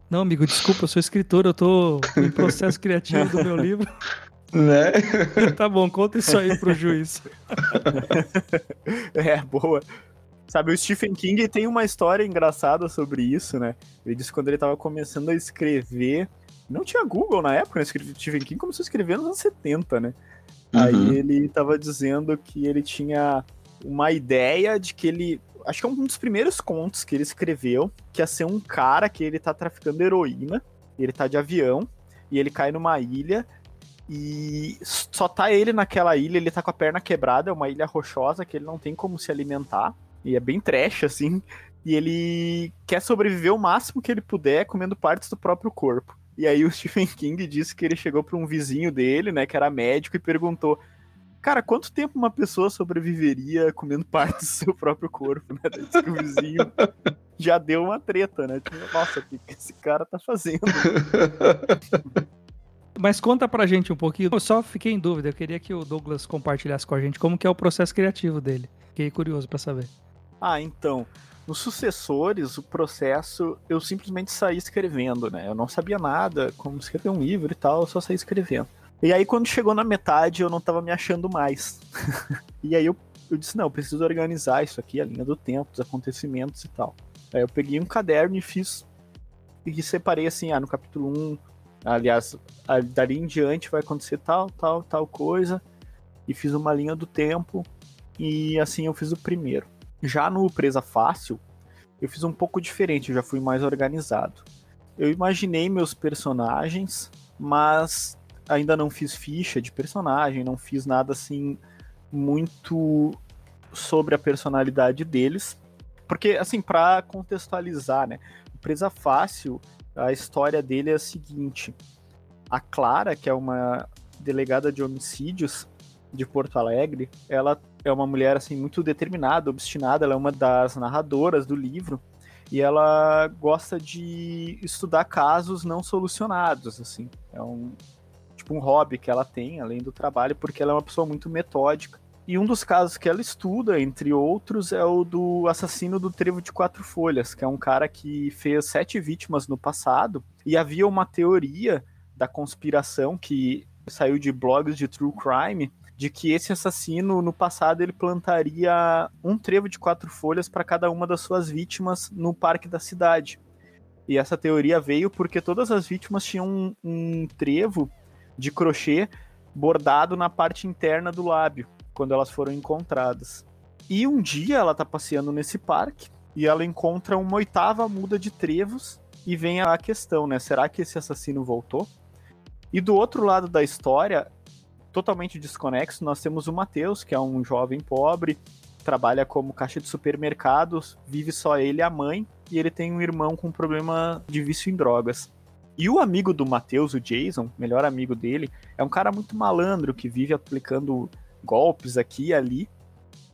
Não, amigo, desculpa, eu sou escritor, eu tô em processo criativo do meu livro. Né? (laughs) tá bom, conta isso aí pro juiz. (laughs) é, boa. Sabe, o Stephen King tem uma história engraçada sobre isso, né? Ele disse que quando ele tava começando a escrever. Não tinha Google na época, né? O Stephen King começou a escrever nos anos 70, né? Uhum. Aí ele tava dizendo que ele tinha uma ideia de que ele. Acho que é um dos primeiros contos que ele escreveu, que ia ser um cara que ele tá traficando heroína, ele tá de avião, e ele cai numa ilha, e só tá ele naquela ilha, ele tá com a perna quebrada, é uma ilha rochosa que ele não tem como se alimentar. E é bem trash, assim. E ele quer sobreviver o máximo que ele puder comendo partes do próprio corpo. E aí o (laughs) Stephen King disse que ele chegou para um vizinho dele, né, que era médico, e perguntou: Cara, quanto tempo uma pessoa sobreviveria comendo (laughs) partes do seu próprio corpo, né? Diz que o vizinho já deu uma treta, né? Tipo, Nossa, o que esse cara tá fazendo? (laughs) Mas conta pra gente um pouquinho. Eu só fiquei em dúvida. Eu queria que o Douglas compartilhasse com a gente como que é o processo criativo dele. Fiquei curioso para saber. Ah, então. Nos sucessores, o processo, eu simplesmente saí escrevendo, né? Eu não sabia nada, como escrever um livro e tal, eu só saí escrevendo. E aí, quando chegou na metade, eu não tava me achando mais. (laughs) e aí eu, eu disse, não, eu preciso organizar isso aqui, a linha do tempo, os acontecimentos e tal. Aí eu peguei um caderno e fiz. E separei assim, ah, no capítulo 1, aliás, dali em diante vai acontecer tal, tal, tal coisa. E fiz uma linha do tempo. E assim eu fiz o primeiro. Já no Presa Fácil, eu fiz um pouco diferente, eu já fui mais organizado. Eu imaginei meus personagens, mas ainda não fiz ficha de personagem, não fiz nada assim muito sobre a personalidade deles. Porque, assim, para contextualizar, né? Presa Fácil, a história dele é a seguinte: a Clara, que é uma delegada de homicídios de Porto Alegre, ela é uma mulher assim muito determinada, obstinada, ela é uma das narradoras do livro e ela gosta de estudar casos não solucionados, assim. É um tipo um hobby que ela tem além do trabalho, porque ela é uma pessoa muito metódica. E um dos casos que ela estuda, entre outros, é o do assassino do trevo de quatro folhas, que é um cara que fez sete vítimas no passado e havia uma teoria da conspiração que saiu de blogs de true crime de que esse assassino no passado ele plantaria um trevo de quatro folhas para cada uma das suas vítimas no parque da cidade. E essa teoria veio porque todas as vítimas tinham um, um trevo de crochê bordado na parte interna do lábio quando elas foram encontradas. E um dia ela tá passeando nesse parque e ela encontra uma oitava muda de trevos e vem a questão, né? Será que esse assassino voltou? E do outro lado da história, totalmente desconexo, nós temos o Matheus, que é um jovem pobre, trabalha como caixa de supermercados, vive só ele e a mãe, e ele tem um irmão com problema de vício em drogas. E o amigo do Matheus, o Jason, melhor amigo dele, é um cara muito malandro que vive aplicando golpes aqui e ali.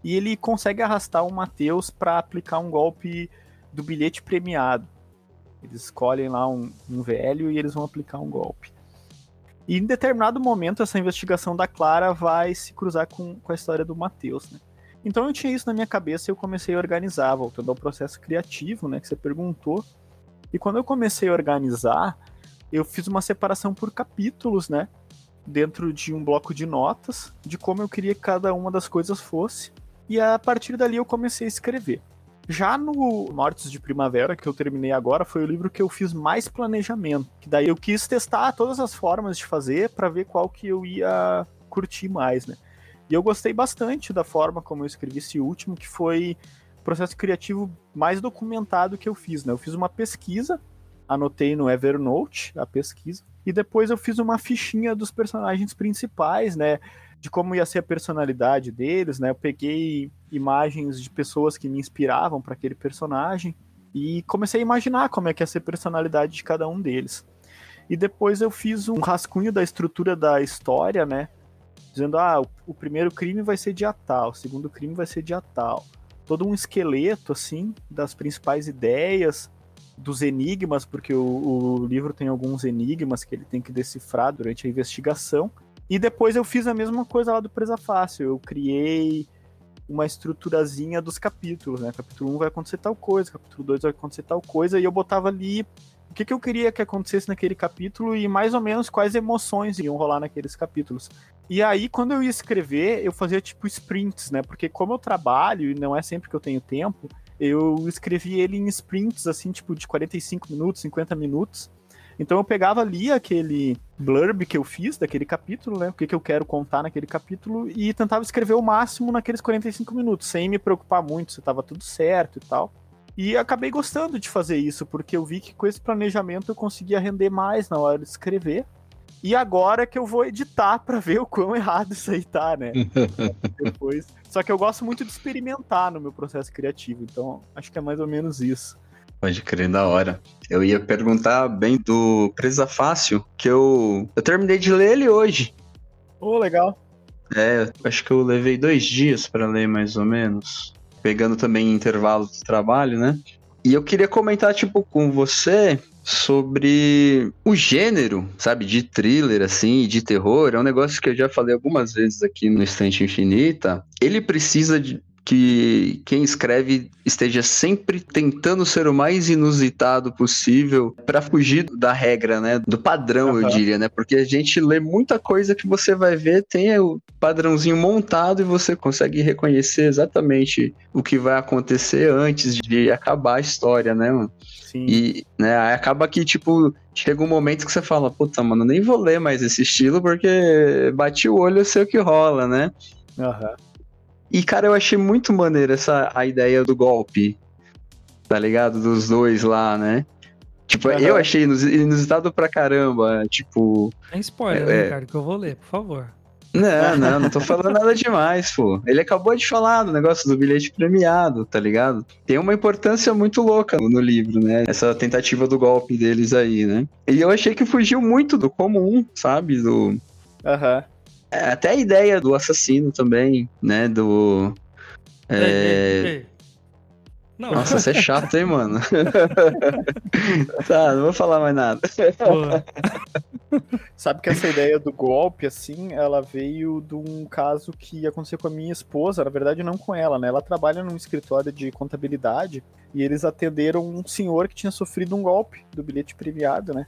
E ele consegue arrastar o Matheus para aplicar um golpe do bilhete premiado. Eles escolhem lá um, um velho e eles vão aplicar um golpe. E em determinado momento, essa investigação da Clara vai se cruzar com, com a história do Matheus, né? Então eu tinha isso na minha cabeça e eu comecei a organizar, voltando ao processo criativo, né, que você perguntou. E quando eu comecei a organizar, eu fiz uma separação por capítulos, né, dentro de um bloco de notas, de como eu queria que cada uma das coisas fosse. E a partir dali eu comecei a escrever. Já no Mortes de Primavera, que eu terminei agora, foi o livro que eu fiz mais planejamento. Que daí eu quis testar todas as formas de fazer para ver qual que eu ia curtir mais, né? E eu gostei bastante da forma como eu escrevi esse último, que foi o processo criativo mais documentado que eu fiz, né? Eu fiz uma pesquisa, anotei no Evernote a pesquisa, e depois eu fiz uma fichinha dos personagens principais, né? de como ia ser a personalidade deles, né? Eu peguei imagens de pessoas que me inspiravam para aquele personagem E comecei a imaginar como é que ia ser a personalidade de cada um deles. E depois eu fiz um rascunho da estrutura da história, né? Dizendo, ah, o primeiro crime vai ser dia tal, o segundo crime vai ser dia tal. Todo um esqueleto, assim, das principais ideias, dos enigmas, porque o, o livro tem alguns enigmas que ele tem que decifrar durante a investigação. E depois eu fiz a mesma coisa lá do Presa Fácil. Eu criei uma estruturazinha dos capítulos, né? Capítulo 1 vai acontecer tal coisa, capítulo 2 vai acontecer tal coisa, e eu botava ali o que, que eu queria que acontecesse naquele capítulo e mais ou menos quais emoções iam rolar naqueles capítulos. E aí, quando eu ia escrever, eu fazia tipo sprints, né? Porque como eu trabalho e não é sempre que eu tenho tempo, eu escrevi ele em sprints, assim, tipo de 45 minutos, 50 minutos. Então eu pegava ali aquele blurb que eu fiz daquele capítulo, né? O que, que eu quero contar naquele capítulo e tentava escrever o máximo naqueles 45 minutos, sem me preocupar muito se estava tudo certo e tal. E acabei gostando de fazer isso, porque eu vi que com esse planejamento eu conseguia render mais na hora de escrever. E agora que eu vou editar para ver o quão errado isso aí tá, né? (laughs) Depois. Só que eu gosto muito de experimentar no meu processo criativo, então acho que é mais ou menos isso. Pode crer, da hora. Eu ia perguntar bem do Presa Fácil, que eu, eu terminei de ler ele hoje. Oh, legal. É, acho que eu levei dois dias para ler mais ou menos. Pegando também intervalo de trabalho, né? E eu queria comentar, tipo, com você sobre o gênero, sabe, de thriller, assim, de terror. É um negócio que eu já falei algumas vezes aqui no Estante Infinita. Ele precisa de, que quem escreve esteja sempre tentando ser o mais inusitado possível para fugir da regra, né? Do padrão, uhum. eu diria, né? Porque a gente lê muita coisa que você vai ver, tem o padrãozinho montado e você consegue reconhecer exatamente o que vai acontecer antes de acabar a história, né, mano? Sim. E, né, acaba que, tipo, chega um momento que você fala, puta, mano, nem vou ler mais esse estilo porque bati o olho, eu sei o que rola, né? Aham. Uhum. E, cara, eu achei muito maneiro essa a ideia do golpe, tá ligado? Dos dois lá, né? Tipo, uhum. eu achei inusitado pra caramba, tipo... Tem spoiler, é, né, cara, que eu vou ler, por favor. Não, (laughs) não, não tô falando nada demais, pô. Ele acabou de falar do negócio do bilhete premiado, tá ligado? Tem uma importância muito louca no livro, né? Essa tentativa do golpe deles aí, né? E eu achei que fugiu muito do comum, sabe? Do. Aham. Uhum. É, até a ideia do assassino também, né? Do. É... Ei, ei, ei. Nossa, você é chato, hein, mano? (laughs) tá, não vou falar mais nada. Sabe que essa ideia do golpe, assim, ela veio de um caso que aconteceu com a minha esposa, na verdade não com ela, né? Ela trabalha num escritório de contabilidade e eles atenderam um senhor que tinha sofrido um golpe do bilhete premiado, né?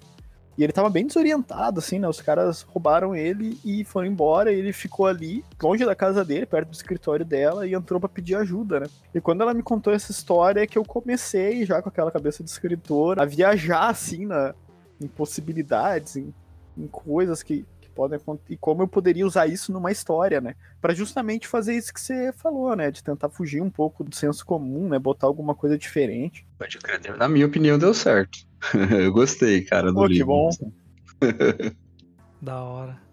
E ele tava bem desorientado, assim, né? Os caras roubaram ele e foram embora. E ele ficou ali, longe da casa dele, perto do escritório dela, e entrou para pedir ajuda, né? E quando ela me contou essa história, é que eu comecei, já com aquela cabeça de escritor, a viajar, assim, na, em possibilidades, em, em coisas que, que podem acontecer. E como eu poderia usar isso numa história, né? para justamente fazer isso que você falou, né? De tentar fugir um pouco do senso comum, né? Botar alguma coisa diferente. Pode crer, na minha opinião, deu certo. (laughs) eu gostei, cara, do Pô, livro. Que bom. (laughs) da hora.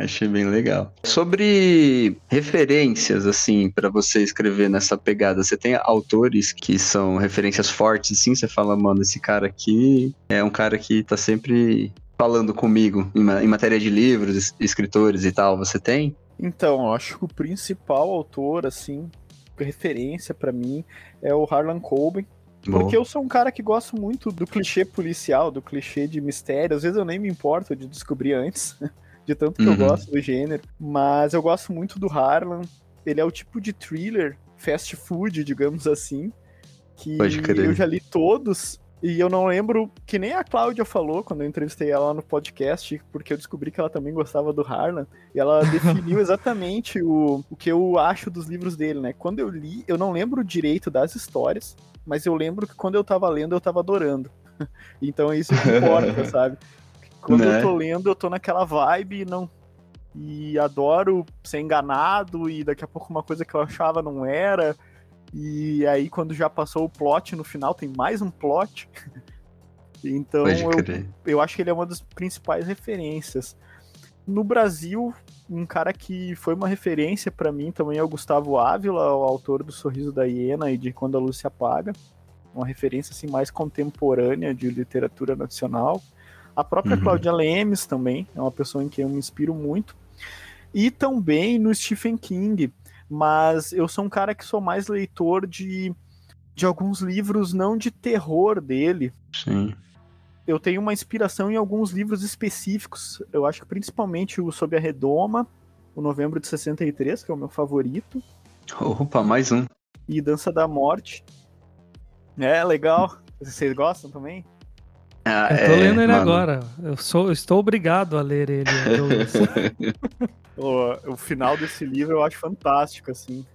Achei bem legal. Sobre referências, assim, para você escrever nessa pegada, você tem autores que são referências fortes, assim? Você fala, mano, esse cara aqui é um cara que tá sempre falando comigo em, em matéria de livros, escritores e tal. Você tem? Então, eu acho que o principal autor, assim, referência para mim é o Harlan Coben. Porque eu sou um cara que gosto muito do clichê policial, do clichê de mistério. Às vezes eu nem me importo de descobrir antes, (laughs) de tanto que uhum. eu gosto do gênero. Mas eu gosto muito do Harlan. Ele é o tipo de thriller, fast food, digamos assim, que eu já li todos e eu não lembro que nem a Cláudia falou quando eu entrevistei ela no podcast, porque eu descobri que ela também gostava do Harlan. E ela (laughs) definiu exatamente o, o que eu acho dos livros dele, né? Quando eu li, eu não lembro direito das histórias, mas eu lembro que quando eu tava lendo, eu tava adorando. (laughs) então é isso que importa, (laughs) sabe? Quando né? eu tô lendo, eu tô naquela vibe e não. E adoro ser enganado, e daqui a pouco uma coisa que eu achava não era. E aí, quando já passou o plot no final, tem mais um plot. (laughs) então, eu, eu acho que ele é uma das principais referências. No Brasil, um cara que foi uma referência para mim também é o Gustavo Ávila, o autor do Sorriso da Hiena e de Quando a Luz se Apaga. uma referência assim mais contemporânea de literatura nacional. A própria Uhum. Cláudia Lemes também é uma pessoa em quem eu me inspiro muito. E também no Stephen King, mas eu sou um cara que sou mais leitor de, de alguns livros não de terror dele. Sim. Eu tenho uma inspiração em alguns livros específicos. Eu acho que principalmente o Sob a Redoma, o Novembro de 63, que é o meu favorito, Opa, mais um. e Dança da Morte. É, legal. Vocês gostam também? Ah, Eu tô é, lendo ele mano. agora. Eu, sou, eu estou obrigado a ler ele. (laughs) O, o final desse livro eu acho fantástico, assim.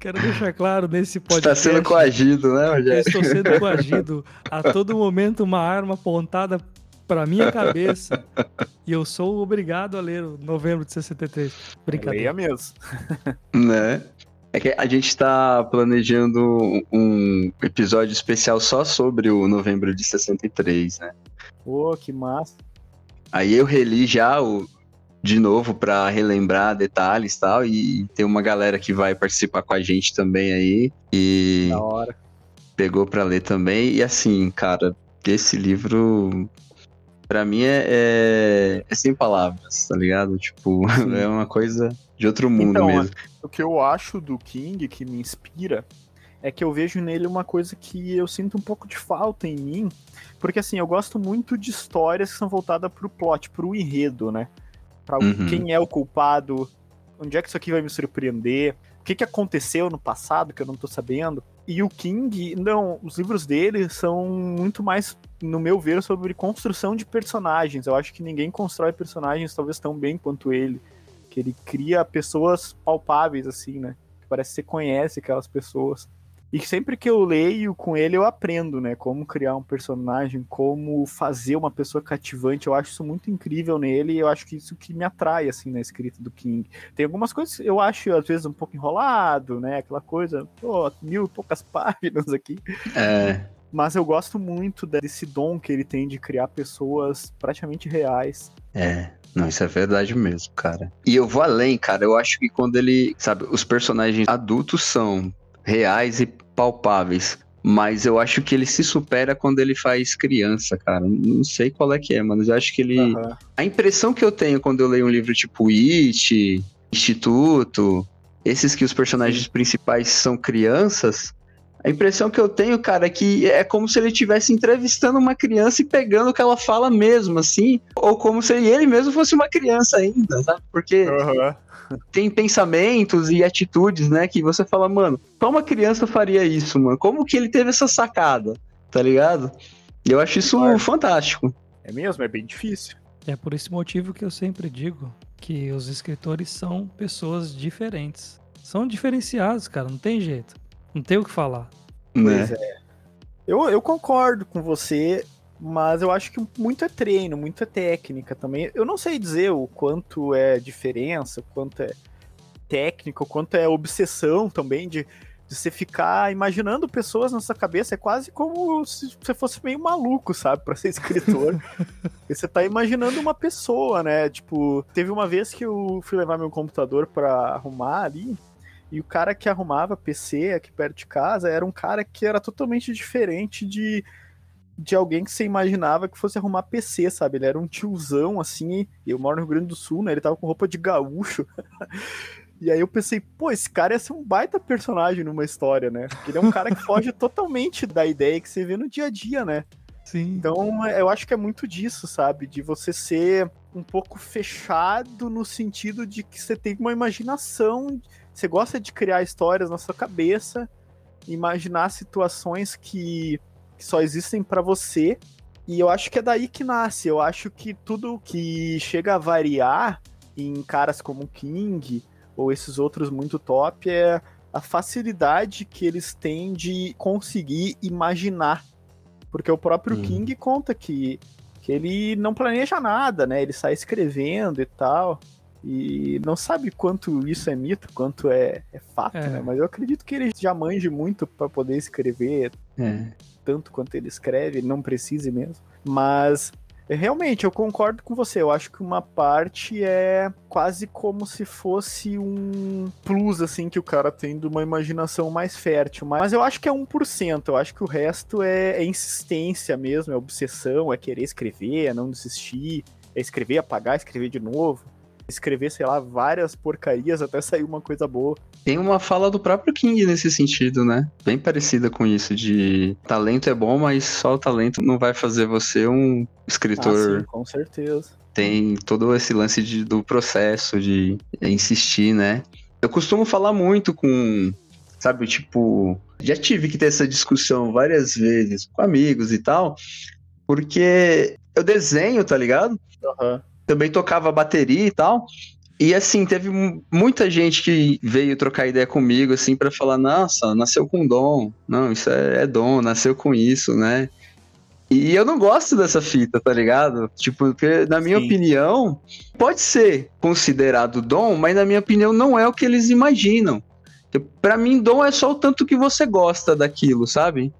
Quero deixar claro nesse Você podcast. tá sendo coagido, né, Eu Rogério? estou sendo (laughs) coagido a todo momento uma arma apontada para minha cabeça e eu sou obrigado a ler o novembro de 63. Leia Brincadeira. mesmo. Né? É que a gente tá planejando um episódio especial só sobre o novembro de 63, né? Pô, que massa. Aí eu reli já o de novo pra relembrar detalhes e tal, e tem uma galera que vai participar com a gente também aí, e Da hora. pegou pra ler também, e assim, cara, esse livro, pra mim, é, é, é sem palavras, tá ligado? Tipo, (laughs) Sim. é uma coisa de outro mundo Então, mesmo. O que eu acho do King que me inspira é que eu vejo nele uma coisa que eu sinto um pouco de falta em mim, porque assim, eu gosto muito de histórias que são voltadas pro plot, pro enredo, né? Pra Uhum. quem é o culpado, onde é que isso aqui vai me surpreender, o que, que aconteceu no passado que eu não tô sabendo. E o King, não, os livros dele são muito mais, no meu ver, sobre construção de personagens. Eu acho que ninguém constrói personagens talvez tão bem quanto ele. Que ele cria pessoas palpáveis, assim, né? Parece que você conhece aquelas pessoas. E sempre que eu leio com ele, eu aprendo, né? Como criar um personagem, como fazer uma pessoa cativante. Eu acho isso muito incrível nele e eu acho que isso que me atrai, assim, na escrita do King. Tem algumas coisas eu acho, às vezes, um pouco enrolado, né? Aquela coisa, pô, mil e poucas (laughs) páginas aqui. É, Mas eu gosto muito desse dom que ele tem de criar pessoas praticamente reais. É, não, isso é verdade mesmo, cara. E eu vou além, cara. Eu acho que quando ele, sabe, os personagens adultos são reais e palpáveis. Mas eu acho que ele se supera quando ele faz criança, cara. Não sei qual é que é, mas eu acho que ele. Aham. A impressão que eu tenho quando eu leio um livro tipo It, Instituto, esses que os personagens principais são crianças, a impressão que eu tenho, cara, é que é como se ele estivesse entrevistando uma criança e pegando o que ela fala mesmo, assim, ou como se ele mesmo fosse uma criança ainda, sabe? Porque Aham. tem pensamentos e atitudes, né, que você fala, mano, como uma criança faria isso, mano? Como que ele teve essa sacada, tá ligado? E eu acho isso Claro. fantástico. É mesmo, é bem difícil. É por esse motivo que eu sempre digo que os escritores são pessoas diferentes. São diferenciados, cara, não tem jeito. Não tem o que falar. Pois Né? é. Eu, eu concordo com você, mas eu acho que muito é treino, muito é técnica também. Eu não sei dizer o quanto é diferença, o quanto é técnica, o quanto é obsessão também de, de você ficar imaginando pessoas na sua cabeça. É quase como se você fosse meio maluco, sabe, pra ser escritor. (laughs) E você tá imaginando uma pessoa, né? Tipo, teve uma vez que eu fui levar meu computador pra arrumar ali. E o cara que arrumava PC aqui perto de casa era um cara que era totalmente diferente de, de alguém que você imaginava que fosse arrumar PC, sabe? Ele era um tiozão, assim, eu moro no Rio Grande do Sul, né? Ele tava com roupa de gaúcho. (laughs) E aí eu pensei, pô, esse cara ia ser um baita personagem numa história, né? Porque ele é um cara que foge (laughs) totalmente da ideia que você vê no dia a dia, né? Sim. Então, eu acho que é muito disso, sabe? De você ser um pouco fechado no sentido de que você tem uma imaginação, você gosta de criar histórias na sua cabeça, imaginar situações que, que só existem pra você. E eu acho que é daí que nasce. Eu acho que tudo que chega a variar em caras como o King ou esses outros muito top é a facilidade que eles têm de conseguir imaginar porque o próprio Hum. King conta que, que ele não planeja nada, né? Ele sai escrevendo e tal. E não sabe quanto isso é mito, quanto é, é fato, É. né? Mas eu acredito que ele já manje muito para poder escrever É. tanto quanto ele escreve, ele não precise mesmo. Mas Realmente, eu concordo com você. Eu acho que uma parte é quase como se fosse um plus, assim, que o cara tem de uma imaginação mais fértil. Mas eu acho que é 1%. Eu acho que o resto é, é insistência mesmo, é obsessão, é querer escrever, é não desistir, é escrever, apagar, escrever de novo escrever, sei lá, várias porcarias até sair uma coisa boa. Tem uma fala do próprio King nesse sentido, né? Bem parecida com isso, de talento é bom, mas só o talento não vai fazer você um escritor. Ah, sim, com certeza. Tem todo esse lance de, do processo, de insistir, né? Eu costumo falar muito com, sabe, tipo, já tive que ter essa discussão várias vezes com amigos e tal, porque eu desenho, tá ligado? Uhum também tocava bateria e tal. E assim, teve muita gente que veio trocar ideia comigo, assim, para falar, nossa, nasceu com dom. Não, isso é, é, dom, nasceu com isso, né? E eu não gosto dessa fita, tá ligado? Tipo, porque, na minha Sim. opinião, pode ser considerado dom, mas na minha opinião não é o que eles imaginam. Para mim, dom é só o tanto que você gosta daquilo, sabe?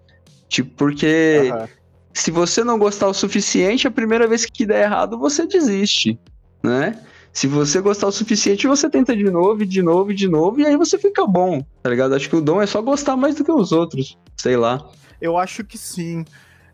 Tipo, porque uhum se você não gostar o suficiente, a primeira vez que der errado, você desiste, né? Se você gostar o suficiente, você tenta de novo, de novo, de novo, e aí você fica bom, tá ligado? Acho que o dom é só gostar mais do que os outros, sei lá. Eu acho que sim.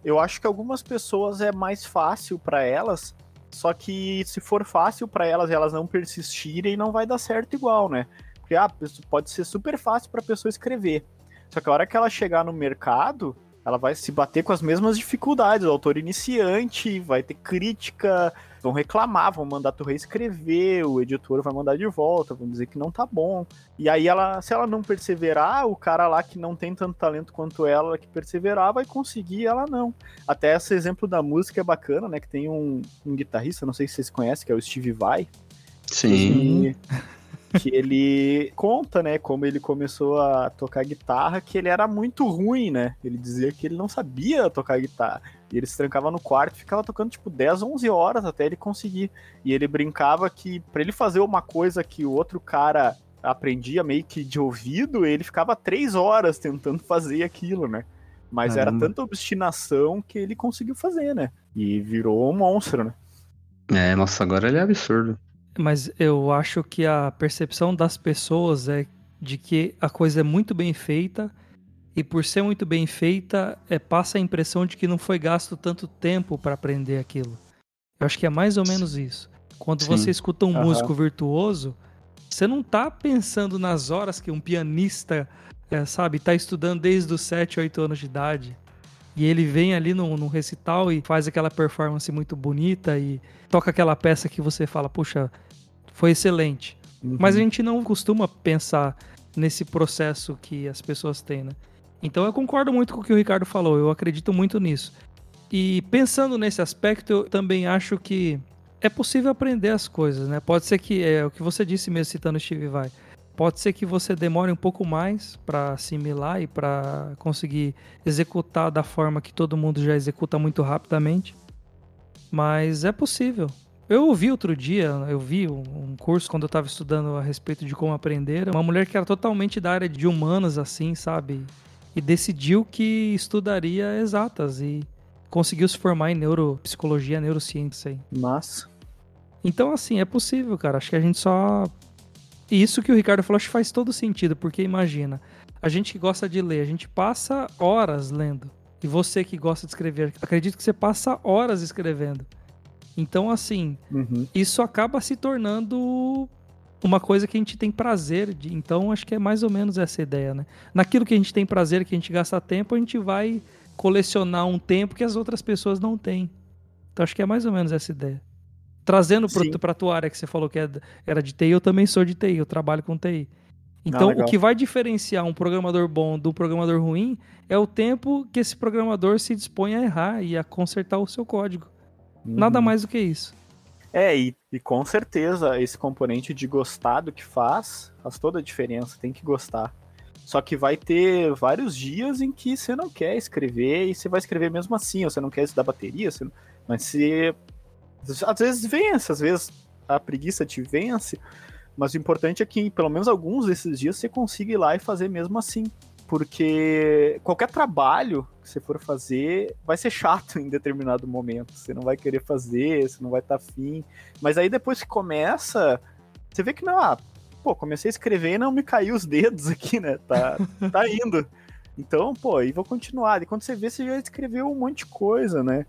Eu acho que algumas pessoas é mais fácil para elas, só que se for fácil para elas elas não persistirem, não vai dar certo igual, né? Porque ah, pode ser super fácil para pessoa escrever. Só que a hora que ela chegar no mercado, ela vai se bater com as mesmas dificuldades. O autor iniciante vai ter crítica, vão reclamar, vão mandar tu reescrever, o editor vai mandar de volta, vão dizer que não tá bom. E aí ela, se ela não perseverar, o cara lá que não tem tanto talento quanto ela que perseverar vai conseguir, ela não. Até esse exemplo da música é bacana, né? Que tem um, um guitarrista, não sei se vocês conhecem, que é o Steve Vai. Sim. E que ele conta, né, como ele começou a tocar guitarra, que ele era muito ruim, né? Ele dizia que ele não sabia tocar guitarra. E ele se trancava no quarto e ficava tocando tipo 10, 11 horas até ele conseguir. E ele brincava que para ele fazer uma coisa que o outro cara aprendia meio que de ouvido, ele ficava três horas tentando (laughs) fazer aquilo, né? Mas Caramba. era tanta obstinação que ele conseguiu fazer, né? E virou um monstro, né? É, nossa, agora ele é absurdo. Mas eu acho que a percepção das pessoas é de que a coisa é muito bem feita e por ser muito bem feita, é, passa a impressão de que não foi gasto tanto tempo para aprender aquilo. Eu acho que é mais ou menos isso. Quando Sim. você escuta um uhum. músico virtuoso, você não tá pensando nas horas que um pianista, é, sabe, tá estudando desde os 7, 8 anos de idade. E ele vem ali no, no recital e faz aquela performance muito bonita e toca aquela peça que você fala, puxa, foi excelente. Uhum. Mas a gente não costuma pensar nesse processo que as pessoas têm, né? Então eu concordo muito com o que o Ricardo falou, eu acredito muito nisso. E pensando nesse aspecto, eu também acho que é possível aprender as coisas, né? Pode ser que, é o que você disse mesmo citando Steve Vai, pode ser que você demore um pouco mais para assimilar e para conseguir executar da forma que todo mundo já executa muito rapidamente, mas é possível. Eu ouvi outro dia, eu vi um curso quando eu estava estudando a respeito de como aprender, uma mulher que era totalmente da área de humanas, assim, sabe? E decidiu que estudaria exatas e conseguiu se formar em neuropsicologia, neurociência aí. Massa. Então, assim, é possível, cara. Acho que a gente só. E isso que o Ricardo falou, acho que faz todo sentido, porque imagina, a gente que gosta de ler, a gente passa horas lendo. E você que gosta de escrever, acredito que você passa horas escrevendo. Então, assim, uhum. isso acaba se tornando uma coisa que a gente tem prazer de. Então, acho que é mais ou menos essa ideia, né? Naquilo que a gente tem prazer, que a gente gasta tempo, a gente vai colecionar um tempo que as outras pessoas não têm. Então, acho que é mais ou menos essa ideia. Trazendo para a tua área que você falou que é era de TI, eu também sou de TI, eu trabalho com TI. Então, ah, o que vai diferenciar um programador bom do programador ruim é o tempo que esse programador se dispõe a errar e a consertar o seu código. Uhum. Nada mais do que isso. É, e, e, com certeza esse componente de gostar do que faz faz toda a diferença, tem que gostar. Só que vai ter vários dias em que você não quer escrever e você vai escrever mesmo assim, ou você não quer estudar bateria, você não... mas você às vezes vence, às vezes a preguiça te vence, mas o importante é que pelo menos alguns desses dias você consiga ir lá e fazer mesmo assim. Porque qualquer trabalho que você for fazer vai ser chato (laughs) em determinado momento. Você não vai querer fazer, você não vai estar tá afim. Mas aí depois que começa, você vê que não, ah, pô, comecei a escrever e não me caiu os dedos aqui, né? Tá, (laughs) tá indo. Então, pô, aí vou continuar. E quando você vê, você já escreveu um monte de coisa, né?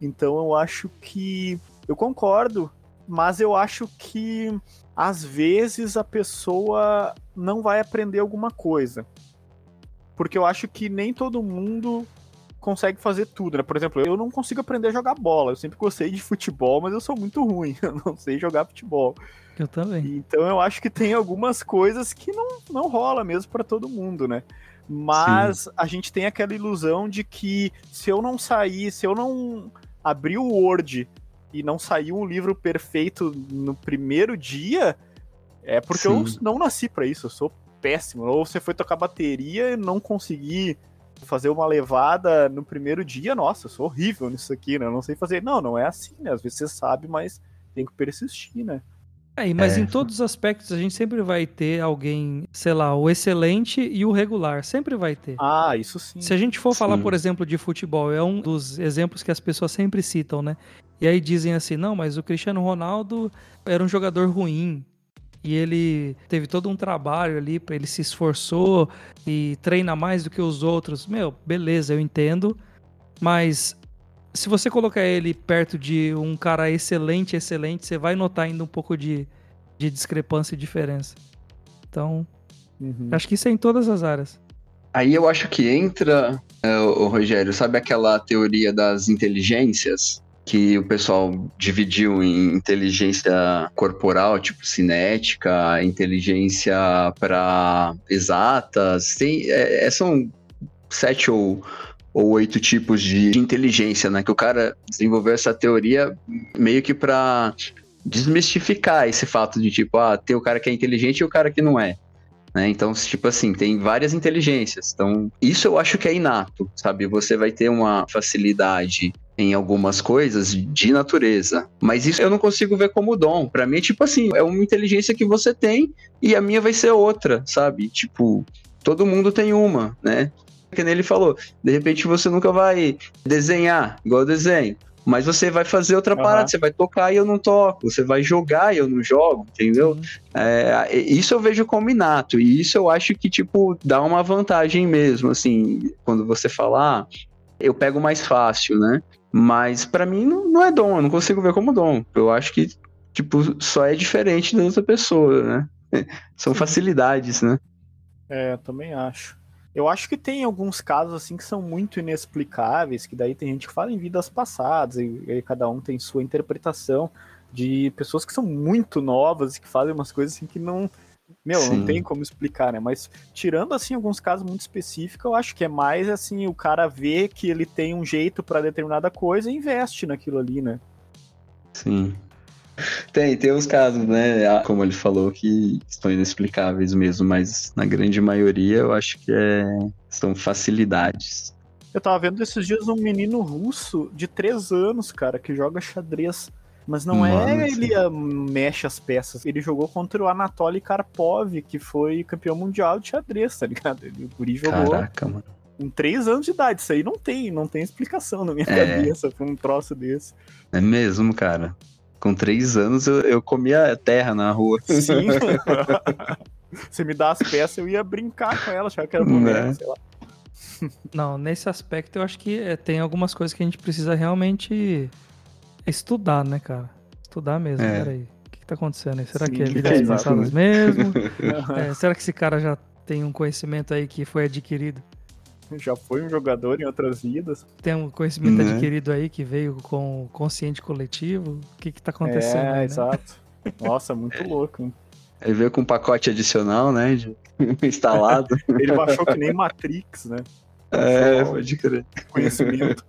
Então eu acho que. Eu concordo, mas eu acho que às vezes a pessoa não vai aprender alguma coisa. Porque eu acho que nem todo mundo consegue fazer tudo, né? Por exemplo, eu não consigo aprender a jogar bola. Eu sempre gostei de futebol, mas eu sou muito ruim. (laughs) Eu não sei jogar futebol. Eu também. Então eu acho que tem algumas coisas que não, não rola mesmo para todo mundo, né? Mas Sim. a gente tem aquela ilusão de que se eu não sair, se eu não abrir o Word e não sair um livro perfeito no primeiro dia, é porque Sim. eu não nasci para isso, eu sou péssimo. Ou você foi tocar bateria e não consegui fazer uma levada no primeiro dia, nossa, eu sou horrível nisso aqui, né? Eu não sei fazer. Não, não é assim, né? Às vezes você sabe, mas tem que persistir, né? É, mas é. em todos os aspectos a gente sempre vai ter alguém, sei lá, o excelente e o regular. Sempre vai ter. Ah, isso sim. Se a gente for sim. falar, por exemplo, de futebol, é um dos exemplos que as pessoas sempre citam, né? E aí dizem assim: não, mas o Cristiano Ronaldo era um jogador ruim. E ele teve todo um trabalho ali, ele se esforçou e treina mais do que os outros. Meu, beleza, eu entendo. Mas se você colocar ele perto de um cara excelente, excelente, você vai notar ainda um pouco de, de discrepância e diferença. Então, uhum. acho que isso é em todas as áreas. Aí eu acho que entra, uh, o Rogério, sabe aquela teoria das inteligências? Que o pessoal dividiu em inteligência corporal, tipo cinética, inteligência para exatas. Tem, é, é, são sete ou ou oito tipos de inteligência, né? Que o cara desenvolveu essa teoria meio que para desmistificar esse fato de tipo, ah, tem o cara que é inteligente e o cara que não é. Né? Então, tipo assim, tem várias inteligências. Então, isso eu acho que é inato, sabe? Você vai ter uma facilidade em algumas coisas de natureza, mas isso eu não consigo ver como dom. Para mim, tipo assim, é uma inteligência que você tem e a minha vai ser outra, sabe? Tipo, todo mundo tem uma, né? que nem ele falou, de repente você nunca vai desenhar igual desenho, mas você vai fazer outra uhum. parada, você vai tocar e eu não toco, você vai jogar e eu não jogo, entendeu? É, isso eu vejo como inato, e isso eu acho que, tipo, dá uma vantagem mesmo, assim, quando você falar, eu pego mais fácil, né? Mas para mim não, não, é dom, eu não consigo ver como dom. Eu acho que, tipo, só é diferente da outra pessoa, né? (laughs) São facilidades, né? É, eu também acho. Eu acho que tem alguns casos assim que são muito inexplicáveis, que daí tem gente que fala em vidas passadas, e, e cada um tem sua interpretação de pessoas que são muito novas e que fazem umas coisas assim que não. Meu, Sim. não tem como explicar, né? Mas tirando assim alguns casos muito específicos, eu acho que é mais assim o cara vê que ele tem um jeito para determinada coisa e investe naquilo ali, né? Sim. Tem, tem uns casos, né? Como ele falou, que estão inexplicáveis mesmo, mas na grande maioria eu acho que é... são facilidades. Eu tava vendo esses dias um menino russo de 3 anos, cara, que joga xadrez. Mas não Mano, é ele mexe as peças. Ele jogou contra o Anatoly Karpov, que foi campeão mundial de xadrez, tá ligado? Ele, o Guri jogou. Caraca, mano. Com 3 anos de idade. Isso aí não tem, não tem explicação na minha é. cabeça pra um troço desse. É mesmo, cara. Com três anos eu, eu comia terra na rua. Sim. (laughs) (laughs) Você me dá as peças, eu ia brincar com ela, achava que era boneca, é. sei lá. Não, nesse aspecto eu acho que é, tem algumas coisas que a gente precisa realmente estudar, né, cara? Estudar mesmo, é. peraí. O que, que tá acontecendo aí? Será Sim, que é vidas é passadas mesmo? (laughs) é, será que esse cara já tem um conhecimento aí que foi adquirido? já foi um jogador em outras vidas. Tem um conhecimento né? adquirido aí que veio com o consciente coletivo. O que que tá acontecendo? É, aí, né? exato. Nossa, muito (laughs) louco. Hein? Ele veio com um pacote adicional, né? De... (laughs) instalado. Ele baixou que nem Matrix, né? É, pode crer. Conhecimento.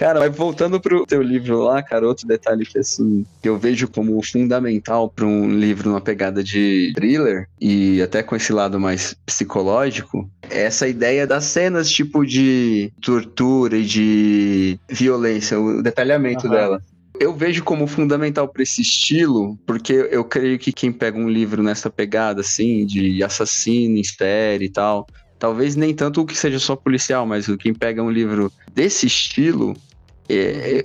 Cara, mas voltando pro teu livro lá, cara, outro detalhe que assim, que eu vejo como fundamental para um livro numa pegada de thriller e até com esse lado mais psicológico, é essa ideia das cenas tipo de tortura e de violência, o detalhamento uhum. dela eu vejo como fundamental para esse estilo, porque eu creio que quem pega um livro nessa pegada, assim, de assassino em série e tal, talvez nem tanto o que seja só policial, mas quem pega um livro desse estilo,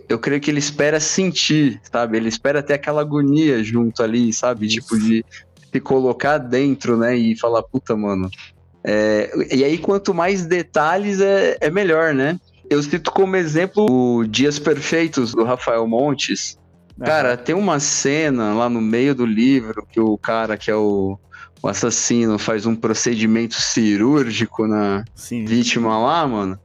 eu creio que ele espera sentir, sabe? Ele espera ter aquela agonia junto ali, sabe? Tipo, de se colocar dentro, né? E falar, puta, mano. É, e aí, quanto mais detalhes, é, é melhor, né? Eu cito como exemplo o Dias Perfeitos, do Rafael Montes. Cara, tem uma cena lá no meio do livro que o cara que é o, o assassino faz um procedimento cirúrgico na Sim. vítima lá, mano.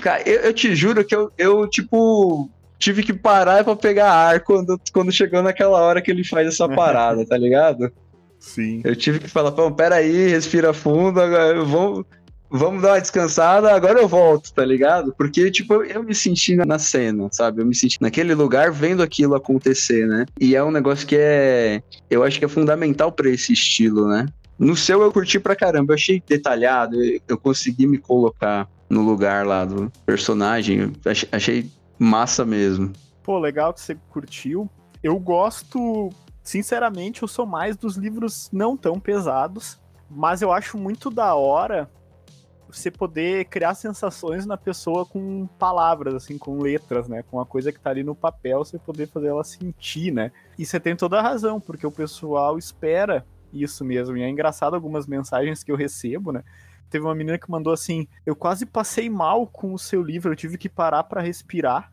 Cara, eu, eu, te juro que eu, eu, tipo, tive que parar pra pegar ar quando, quando chegou naquela hora que ele faz essa (laughs) parada, tá ligado? Sim. Eu tive que falar, pô, peraí, respira fundo, agora vamos, vamos dar uma descansada, agora eu volto, tá ligado? Porque, tipo, eu, eu, me senti na cena, sabe? Eu me senti naquele lugar vendo aquilo acontecer, né? E é um negócio que é. Eu acho que é fundamental para esse estilo, né? No seu eu curti pra caramba, eu achei detalhado, eu consegui me colocar no lugar lá do personagem, achei massa mesmo. Pô, legal que você curtiu. Eu gosto, sinceramente, eu sou mais dos livros não tão pesados, mas eu acho muito da hora você poder criar sensações na pessoa com palavras, assim, com letras, né? Com a coisa que tá ali no papel, você poder fazer ela sentir, né? E você tem toda a razão, porque o pessoal espera isso mesmo. E é engraçado algumas mensagens que eu recebo, né? Teve uma menina que mandou assim: Eu quase passei mal com o seu livro, eu tive que parar para respirar.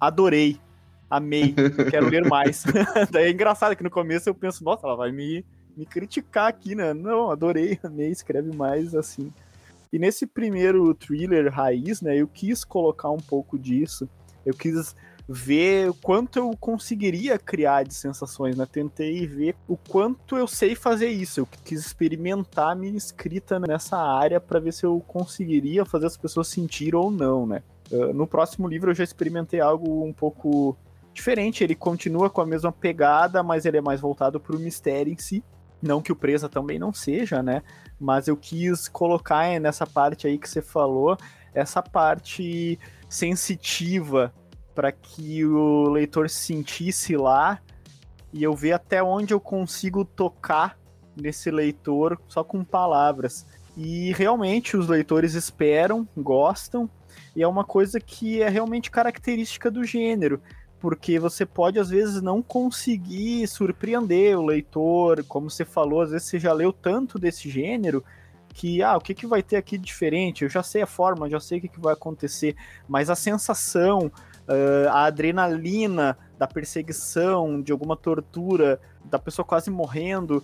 Adorei. Amei. (laughs) Quero ler mais. (laughs) Daí é engraçado que no começo eu penso, nossa, ela vai me, me criticar aqui, né? Não, adorei, amei, escreve mais assim. E nesse primeiro thriller raiz, né, eu quis colocar um pouco disso. Eu quis ver o quanto eu conseguiria criar de sensações, né? Tentei ver o quanto eu sei fazer isso. Eu quis experimentar a minha escrita nessa área para ver se eu conseguiria fazer as pessoas sentir ou não, né? Uh, no próximo livro eu já experimentei algo um pouco diferente. Ele continua com a mesma pegada, mas ele é mais voltado para o mistério em si. Não que o Presa também não seja, né? Mas eu quis colocar nessa parte aí que você falou, essa parte sensitiva para que o leitor se sentisse lá e eu ver até onde eu consigo tocar nesse leitor só com palavras. E realmente os leitores esperam, gostam, e é uma coisa que é realmente característica do gênero porque você pode às vezes não conseguir surpreender o leitor, como você falou, às vezes você já leu tanto desse gênero que, ah, o que, que vai ter aqui de diferente? Eu já sei a forma, já sei o que, que vai acontecer, mas a sensação, uh, a adrenalina da perseguição, de alguma tortura, da pessoa quase morrendo,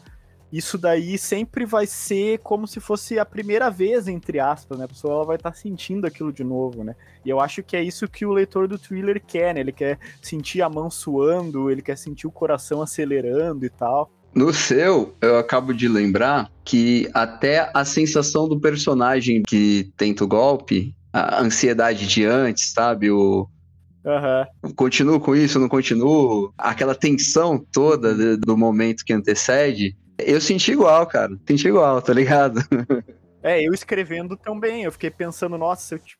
isso daí sempre vai ser como se fosse a primeira vez, entre aspas, né? A pessoa ela vai estar tá sentindo aquilo de novo, né? E eu acho que é isso que o leitor do thriller quer, né? Ele quer sentir a mão suando, ele quer sentir o coração acelerando e tal. No seu, eu acabo de lembrar que até a sensação do personagem que tenta o golpe, a ansiedade de antes, sabe? O, Uhum. Continuo com isso, não continuo? Aquela tensão toda do, momento que antecede, eu senti igual, cara. Senti igual, tá ligado? (laughs) É, eu escrevendo também. Eu fiquei pensando, nossa, se eu, se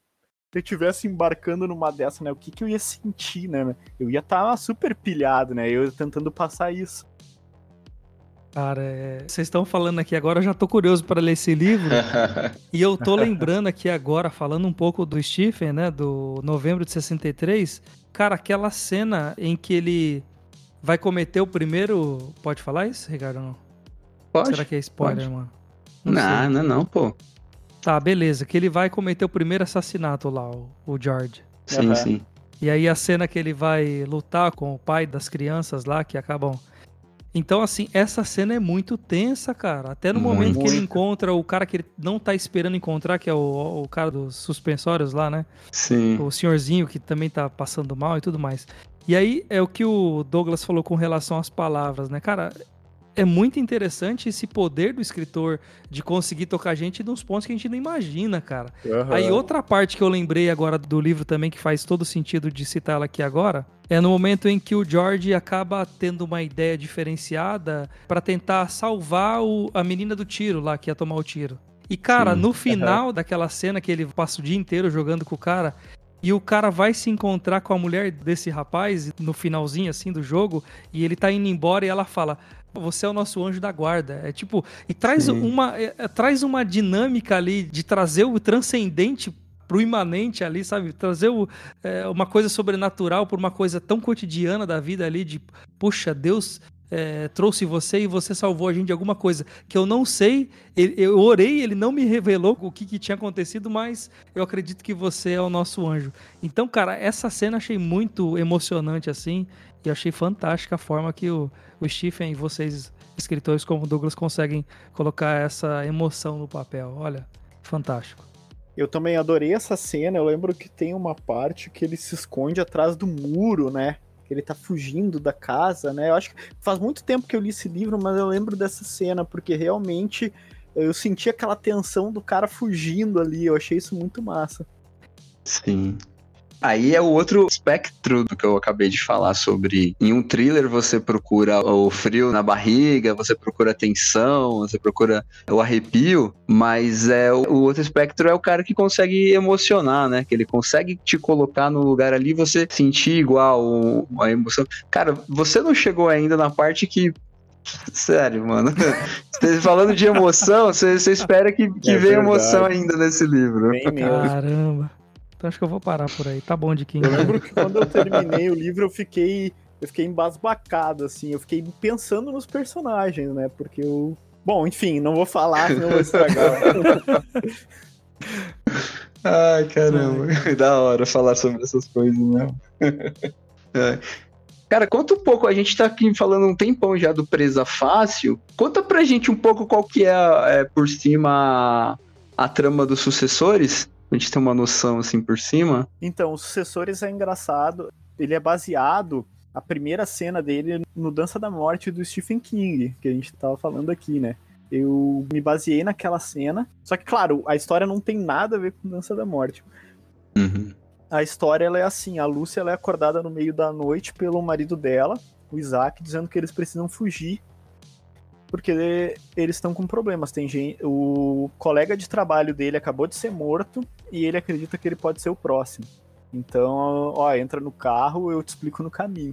eu tivesse embarcando numa dessa, né? O que, que eu ia sentir, né? Eu ia estar tá super pilhado, né? Eu tentando passar isso. Cara, é... vocês estão falando aqui agora, eu já tô curioso para ler esse livro. (laughs) e eu tô lembrando aqui agora, falando um pouco do Stephen, né? Do novembro de 63. Cara, aquela cena em que ele vai cometer o primeiro. Pode falar isso, Ricardo? Não? Pode. Será que é spoiler, pode. mano? Não, não, não, não, pô. Tá, beleza. Que ele vai cometer o primeiro assassinato lá, o, o George. Sim, uhum. sim. E aí a cena que ele vai lutar com o pai das crianças lá, que acabam. Então, assim, essa cena é muito tensa, cara. Até no muito. momento que ele encontra o cara que ele não tá esperando encontrar, que é o, o cara dos suspensórios lá, né? Sim. O senhorzinho que também tá passando mal e tudo mais. E aí é o que o Douglas falou com relação às palavras, né? Cara, é muito interessante esse poder do escritor de conseguir tocar a gente nos pontos que a gente não imagina, cara. Uhum. Aí outra parte que eu lembrei agora do livro também, que faz todo sentido de citar ela aqui agora, é no momento em que o George acaba tendo uma ideia diferenciada para tentar salvar o, a menina do tiro lá, que ia tomar o tiro. E, cara, Sim. no final uhum. daquela cena que ele passa o dia inteiro jogando com o cara, e o cara vai se encontrar com a mulher desse rapaz no finalzinho assim do jogo, e ele tá indo embora e ela fala: você é o nosso anjo da guarda. É tipo, e traz uma, é, é, traz uma dinâmica ali de trazer o transcendente pro imanente ali, sabe? Trazer o, é, uma coisa sobrenatural por uma coisa tão cotidiana da vida ali, de, puxa, Deus é, trouxe você e você salvou a gente de alguma coisa que eu não sei. Eu orei, ele não me revelou o que, que, tinha acontecido, mas eu acredito que você é o nosso anjo. Então, cara, essa cena achei muito emocionante assim. E achei fantástica a forma que o, o Stephen e vocês, escritores como Douglas, conseguem colocar essa emoção no papel. Olha, fantástico. Eu também adorei essa cena. Eu lembro que tem uma parte que ele se esconde atrás do muro, né? Que ele tá fugindo da casa, né? Eu acho que faz muito tempo que eu li esse livro, mas eu lembro dessa cena, porque realmente eu senti aquela tensão do cara fugindo ali. Eu achei isso muito massa. Sim. Aí é o outro espectro do que eu acabei de falar sobre. Em um thriller você procura o frio na barriga, você procura tensão, você procura o arrepio, mas é o outro espectro é o cara que consegue emocionar, né? Que ele consegue te colocar no lugar ali, você sentir igual a emoção. Cara, você não chegou ainda na parte que Sério, mano. (laughs) Falando de emoção, você, você espera que, que é venha emoção ainda nesse livro. Caramba. Então acho que eu vou parar por aí. Tá bom de King. Eu lembro que quando eu terminei o livro, eu fiquei. Eu fiquei embasbacado, assim. Eu fiquei pensando nos personagens, né? Porque eu. Bom, enfim, não vou falar, senão vou estragar. (laughs) Ai, caramba. Ai. (laughs) Da hora falar sobre essas coisas mesmo. (laughs) É. Cara, conta um pouco, a gente tá aqui falando um tempão já do Presa Fácil. Conta pra gente um pouco qual que é, é por cima a, a trama dos sucessores a gente ter uma noção assim por cima. Então, os sucessores é engraçado. Ele é baseado a primeira cena dele no Dança da Morte do Stephen King, que a gente tava falando aqui, né? Eu me baseei naquela cena. Só que, claro, a história não tem nada a ver com Dança da Morte. Uhum. A história ela é assim: a Lúcia ela é acordada no meio da noite pelo marido dela, o Isaac, dizendo que eles precisam fugir porque eles estão com problemas. Tem gente, o colega de trabalho dele acabou de ser morto e ele acredita que ele pode ser o próximo. Então, ó, entra no carro, eu te explico no caminho.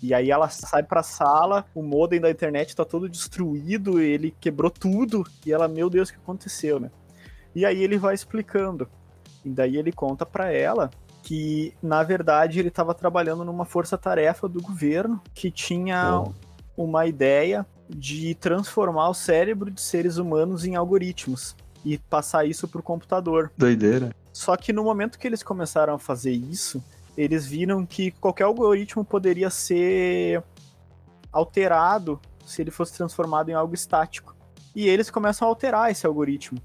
E aí ela sai pra sala, o modem da internet tá todo destruído, ele quebrou tudo, e ela, meu Deus, o que aconteceu, né? E aí ele vai explicando. E daí ele conta para ela que, na verdade, ele estava trabalhando numa força-tarefa do governo que tinha oh. uma ideia de transformar o cérebro de seres humanos em algoritmos e passar isso para o computador. Doideira. Só que no momento que eles começaram a fazer isso, eles viram que qualquer algoritmo poderia ser alterado se ele fosse transformado em algo estático. E eles começam a alterar esse algoritmo.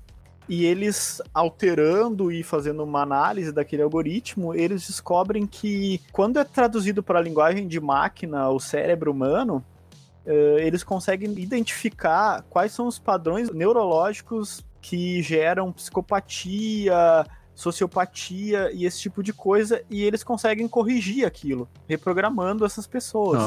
E eles alterando e fazendo uma análise daquele algoritmo, eles descobrem que quando é traduzido para a linguagem de máquina, o cérebro humano, eles conseguem identificar quais são os padrões neurológicos que geram psicopatia, sociopatia e esse tipo de coisa, e eles conseguem corrigir aquilo, reprogramando essas pessoas.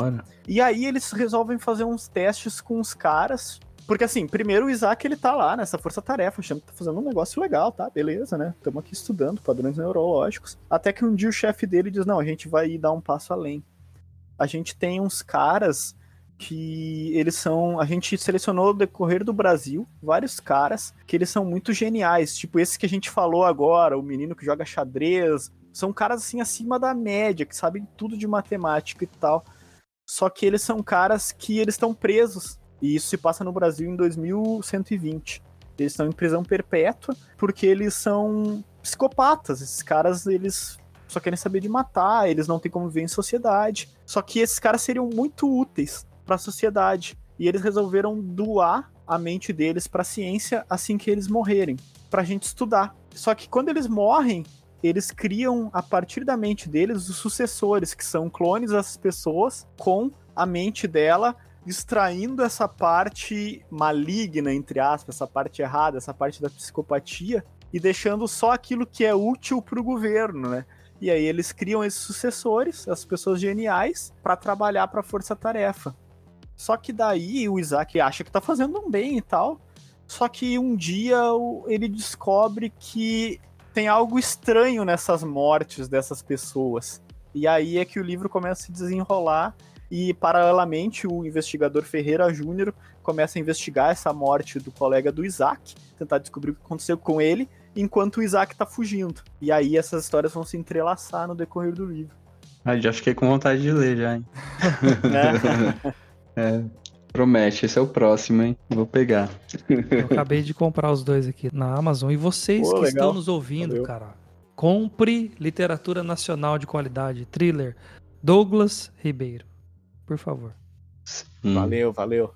E aí eles resolvem fazer uns testes com os caras. Porque assim, primeiro o Isaac ele tá lá nessa força-tarefa, achando que tá fazendo um negócio legal, tá? Beleza, né? Estamos aqui estudando padrões neurológicos. Até que um dia o chefe dele diz: Não, a gente vai dar um passo além. A gente tem uns caras que eles são. A gente selecionou no decorrer do Brasil vários caras que eles são muito geniais. Tipo, esse que a gente falou agora, o menino que joga xadrez. São caras assim acima da média, que sabem tudo de matemática e tal. Só que eles são caras que eles estão presos. E isso se passa no Brasil em 2120. Eles estão em prisão perpétua porque eles são psicopatas. Esses caras, eles só querem saber de matar, eles não têm como viver em sociedade. Só que esses caras seriam muito úteis para a sociedade. E eles resolveram doar a mente deles para a ciência assim que eles morrerem, para a gente estudar. Só que quando eles morrem, eles criam a partir da mente deles os sucessores, que são clones dessas pessoas com a mente dela extraindo essa parte maligna, entre aspas, essa parte errada, essa parte da psicopatia, e deixando só aquilo que é útil para o governo, né? E aí eles criam esses sucessores, as pessoas geniais, para trabalhar para a força-tarefa. Só que daí o Isaac acha que tá fazendo um bem e tal. Só que um dia ele descobre que tem algo estranho nessas mortes dessas pessoas. E aí é que o livro começa a se desenrolar E, paralelamente, o investigador Ferreira Júnior começa a investigar essa morte do colega do Isaac, tentar descobrir o que aconteceu com ele, enquanto o Isaac tá fugindo. E aí essas histórias vão se entrelaçar no decorrer do livro. Ah, já fiquei com vontade de ler já, hein? (laughs) É. (laughs) é. Promete, esse é o próximo, hein? Vou pegar. Eu acabei de comprar os dois aqui na Amazon. E vocês Pô, que legal. estão nos ouvindo, Valeu. cara, compre literatura nacional de qualidade, thriller. Douglas Ribeiro, por favor. Sim. Valeu, valeu.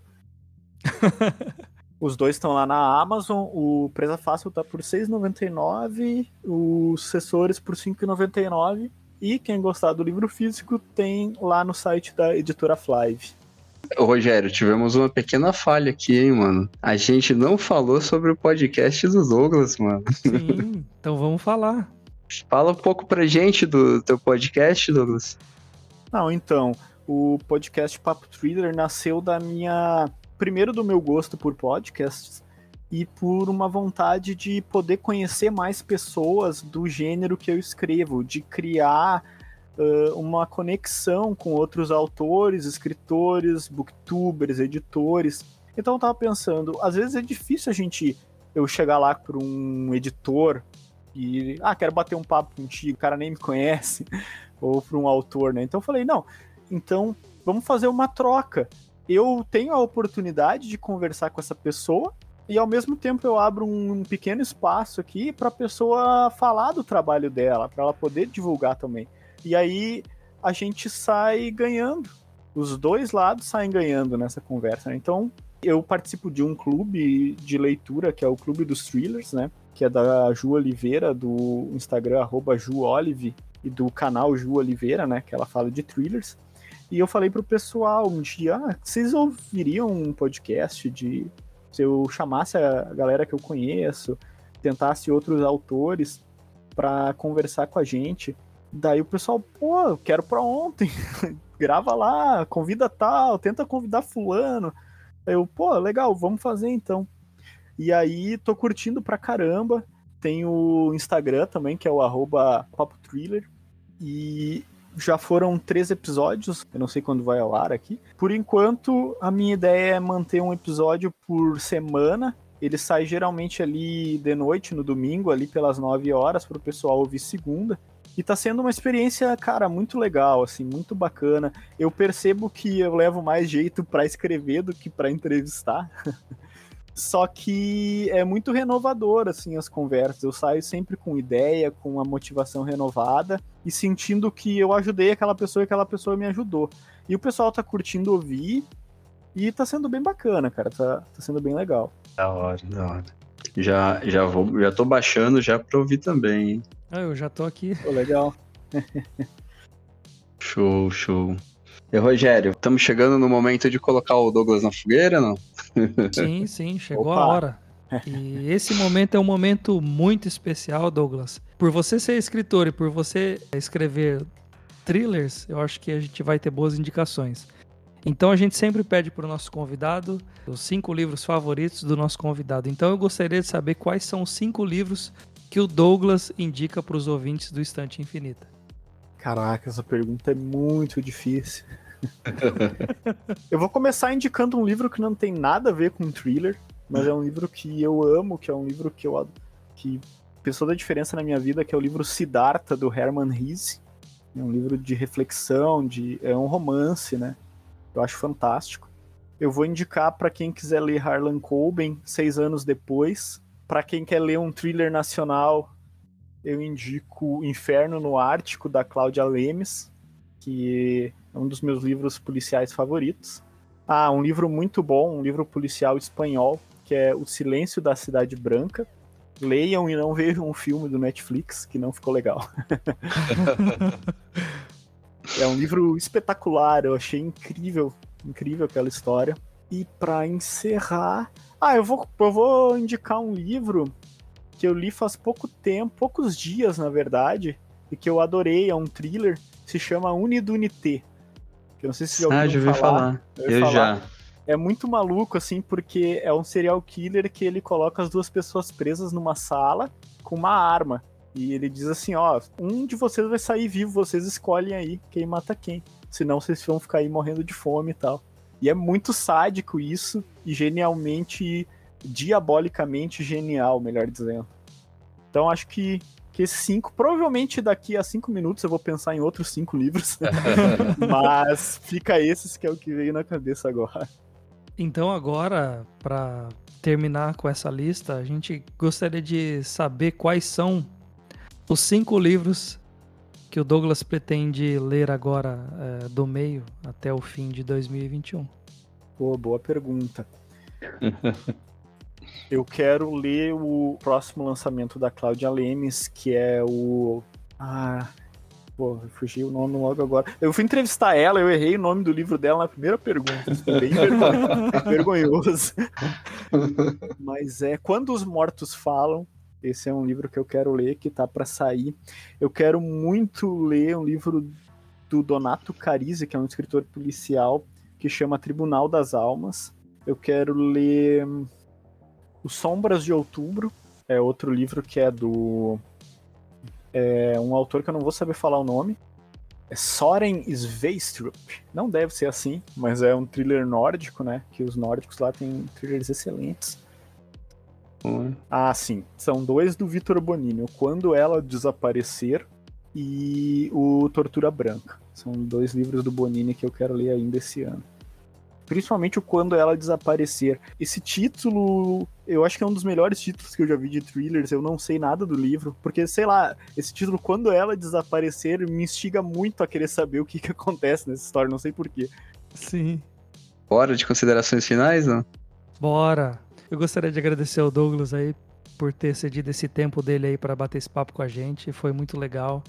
(laughs) Os dois estão lá na Amazon. O Presa Fácil tá por R$ 6,99, os Sessores por R$ 5,99. E quem gostar do livro físico tem lá no site da editora Flive. Ô, Rogério, tivemos uma pequena falha aqui, hein, mano. A gente não falou sobre o podcast do Douglas, mano. Sim, então vamos falar. Fala um pouco pra gente do teu podcast, Douglas. Não, então, o podcast Papo Thriller nasceu da minha. Primeiro, do meu gosto por podcasts e por uma vontade de poder conhecer mais pessoas do gênero que eu escrevo, de criar uh, uma conexão com outros autores, escritores, booktubers, editores. Então eu tava pensando, às vezes é difícil a gente eu chegar lá para um editor e ah, quero bater um papo contigo, o cara nem me conhece, (laughs) ou para um autor, né? Então eu falei, não, então vamos fazer uma troca. Eu tenho a oportunidade de conversar com essa pessoa e ao mesmo tempo eu abro um pequeno espaço aqui para a pessoa falar do trabalho dela, para ela poder divulgar também. E aí a gente sai ganhando. Os dois lados saem ganhando nessa conversa. Né? Então, eu participo de um clube de leitura, que é o Clube dos Thrillers, né? Que é da Ju Oliveira, do Instagram, arroba JuOlive, e do canal Ju Oliveira, né? Que ela fala de thrillers. E eu falei pro pessoal um dia, ah, vocês ouviriam um podcast de... Se eu chamasse a galera que eu conheço, tentasse outros autores para conversar com a gente. Daí o pessoal, pô, eu quero pra ontem. (laughs) Grava lá, convida tal, tenta convidar fulano. Eu, pô, legal, vamos fazer então. E aí tô curtindo pra caramba. Tem o Instagram também, que é o arroba Papo Thriller. E já foram três episódios, eu não sei quando vai ao ar aqui. Por enquanto, a minha ideia é manter um episódio por semana. Ele sai geralmente ali de noite, no domingo, ali pelas 9 horas, para o pessoal ouvir segunda. E tá sendo uma experiência, cara, muito legal, assim, muito bacana. Eu percebo que eu levo mais jeito para escrever do que para entrevistar. (laughs) Só que é muito renovador, assim, as conversas. Eu saio sempre com ideia, com uma motivação renovada e sentindo que eu ajudei aquela pessoa e aquela pessoa me ajudou. E o pessoal tá curtindo ouvir e tá sendo bem bacana, cara. Tá, tá sendo bem legal. Da hora, da hora. Já, já, vou, já tô baixando já pra ouvir também, hein? Ah, eu já tô aqui. Pô, legal. (laughs) show, show. E Rogério, estamos chegando no momento de colocar o Douglas na fogueira, não? Sim, sim, chegou Opa. a hora. E esse momento é um momento muito especial, Douglas. Por você ser escritor e por você escrever thrillers, eu acho que a gente vai ter boas indicações. Então a gente sempre pede para o nosso convidado os cinco livros favoritos do nosso convidado. Então eu gostaria de saber quais são os cinco livros que o Douglas indica para os ouvintes do Estante Infinita? Caraca, essa pergunta é muito difícil. (laughs) eu vou começar indicando um livro que não tem nada a ver com thriller, mas é um livro que eu amo, que é um livro que eu que fez toda a diferença na minha vida, que é o livro Siddhartha do Hermann Hesse. É um livro de reflexão, de é um romance, né? Eu acho fantástico. Eu vou indicar para quem quiser ler Harlan Coben, seis anos depois, para quem quer ler um thriller nacional, eu indico Inferno no Ártico, da Cláudia Lemes, que é um dos meus livros policiais favoritos. Ah, um livro muito bom, um livro policial espanhol, que é O Silêncio da Cidade Branca. Leiam e não vejam um filme do Netflix, que não ficou legal. (laughs) é um livro espetacular, eu achei incrível, incrível aquela história. E para encerrar, ah, eu vou, eu vou indicar um livro que eu li faz pouco tempo, poucos dias, na verdade, e que eu adorei, é um thriller, se chama Unidunité. Que eu não sei se já ouviu ah, já ouvi falar. falar. Eu, falar. já. É muito maluco, assim, porque é um serial killer que ele coloca as duas pessoas presas numa sala com uma arma. E ele diz assim, ó, um de vocês vai sair vivo, vocês escolhem aí quem mata quem. senão vocês vão ficar aí morrendo de fome e tal. E é muito sádico isso, e genialmente, diabolicamente genial, melhor dizendo. Então acho que, que esses cinco, provavelmente daqui a cinco minutos eu vou pensar em outros cinco livros, (laughs) mas fica esses que é o que veio na cabeça agora. Então agora, para terminar com essa lista, a gente gostaria de saber quais são os cinco livros que o Douglas pretende ler agora é, do meio até o fim de 2021? Pô, boa pergunta. (laughs) Eu quero ler o próximo lançamento da Cláudia Lemes, que é o. Ah, Pô, fugi o nome logo agora. Eu fui entrevistar ela, eu errei o nome do livro dela na primeira pergunta. bem (laughs) vergonhoso. Mas é Quando os Mortos Falam, esse é um livro que eu quero ler, que tá para sair. Eu quero muito ler um livro do Donato Carise, que é um escritor policial, que chama Tribunal das Almas. Eu quero ler Os Sombras de Outubro, é outro livro que é do é um autor que eu não vou saber falar o nome. É Soren Sveistrup. Não deve ser assim, mas é um thriller nórdico, né? Que os nórdicos lá têm thrillers excelentes. Ah, sim. São dois do Vitor Bonini. O Quando Ela Desaparecer e o Tortura Branca. São dois livros do Bonini que eu quero ler ainda esse ano. Principalmente o Quando Ela Desaparecer. Esse título, eu acho que é um dos melhores títulos que eu já vi de thrillers. Eu não sei nada do livro. Porque, sei lá, esse título, Quando Ela Desaparecer, me instiga muito a querer saber o que, que acontece nessa história. Não sei porquê. Sim. Bora de considerações finais, não? Bora. Eu gostaria de agradecer ao Douglas aí por ter cedido esse tempo dele aí para bater esse papo com a gente. Foi muito legal.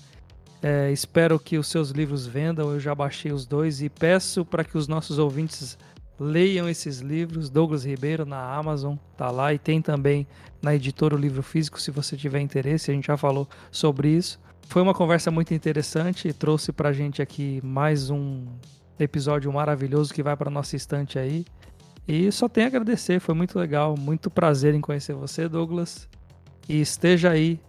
É, espero que os seus livros vendam. Eu já baixei os dois e peço para que os nossos ouvintes leiam esses livros. Douglas Ribeiro na Amazon tá lá e tem também na editora o livro físico se você tiver interesse. A gente já falou sobre isso. Foi uma conversa muito interessante trouxe para gente aqui mais um episódio maravilhoso que vai para nossa estante aí. E só tenho a agradecer, foi muito legal, muito prazer em conhecer você, Douglas. E esteja aí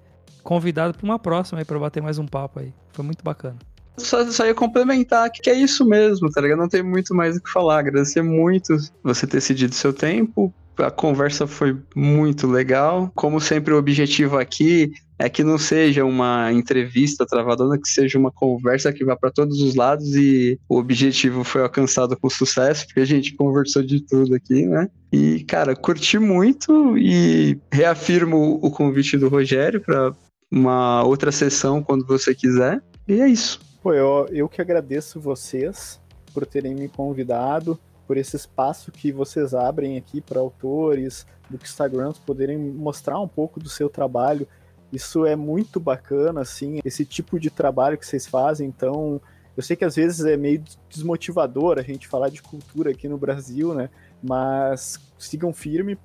convidado para uma próxima aí para bater mais um papo aí. Foi muito bacana. Só, só ia complementar que é isso mesmo, tá ligado? Não tem muito mais o que falar. Agradecer muito você ter cedido seu tempo. A conversa foi muito legal. Como sempre, o objetivo aqui é que não seja uma entrevista travadona, que seja uma conversa que vá para todos os lados e o objetivo foi alcançado com sucesso, porque a gente conversou de tudo aqui, né? E, cara, curti muito e reafirmo o convite do Rogério para uma outra sessão quando você quiser. E é isso. Pô, eu, eu que agradeço vocês por terem me convidado, por esse espaço que vocês abrem aqui para autores do Instagram poderem mostrar um pouco do seu trabalho isso é muito bacana, assim, esse tipo de trabalho que vocês fazem. Então, eu sei que às vezes é meio desmotivador a gente falar de cultura aqui no Brasil, né? Mas sigam firme,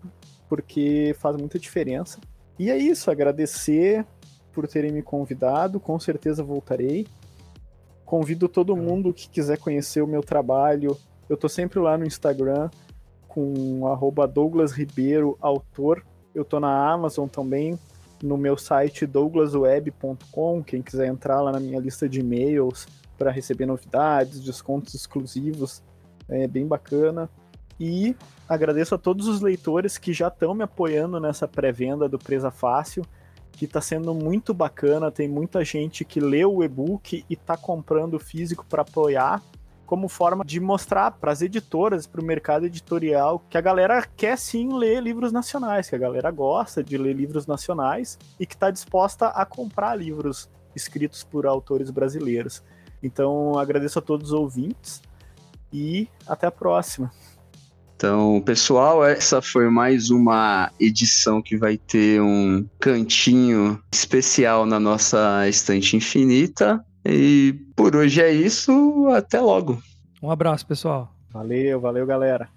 porque faz muita diferença. E é isso, agradecer por terem me convidado, com certeza voltarei. Convido todo mundo que quiser conhecer o meu trabalho. Eu tô sempre lá no Instagram com Douglas Ribeiro, autor. Eu tô na Amazon também, no meu site douglasweb.com, quem quiser entrar lá na minha lista de e-mails para receber novidades, descontos exclusivos, é bem bacana. E agradeço a todos os leitores que já estão me apoiando nessa pré-venda do Presa Fácil, que está sendo muito bacana. Tem muita gente que leu o e-book e está comprando físico para apoiar como forma de mostrar para as editoras, para o mercado editorial, que a galera quer sim ler livros nacionais, que a galera gosta de ler livros nacionais e que está disposta a comprar livros escritos por autores brasileiros. Então, agradeço a todos os ouvintes e até a próxima. Então, pessoal, essa foi mais uma edição que vai ter um cantinho especial na nossa estante infinita. E por hoje é isso. Até logo. Um abraço, pessoal. Valeu, valeu, galera.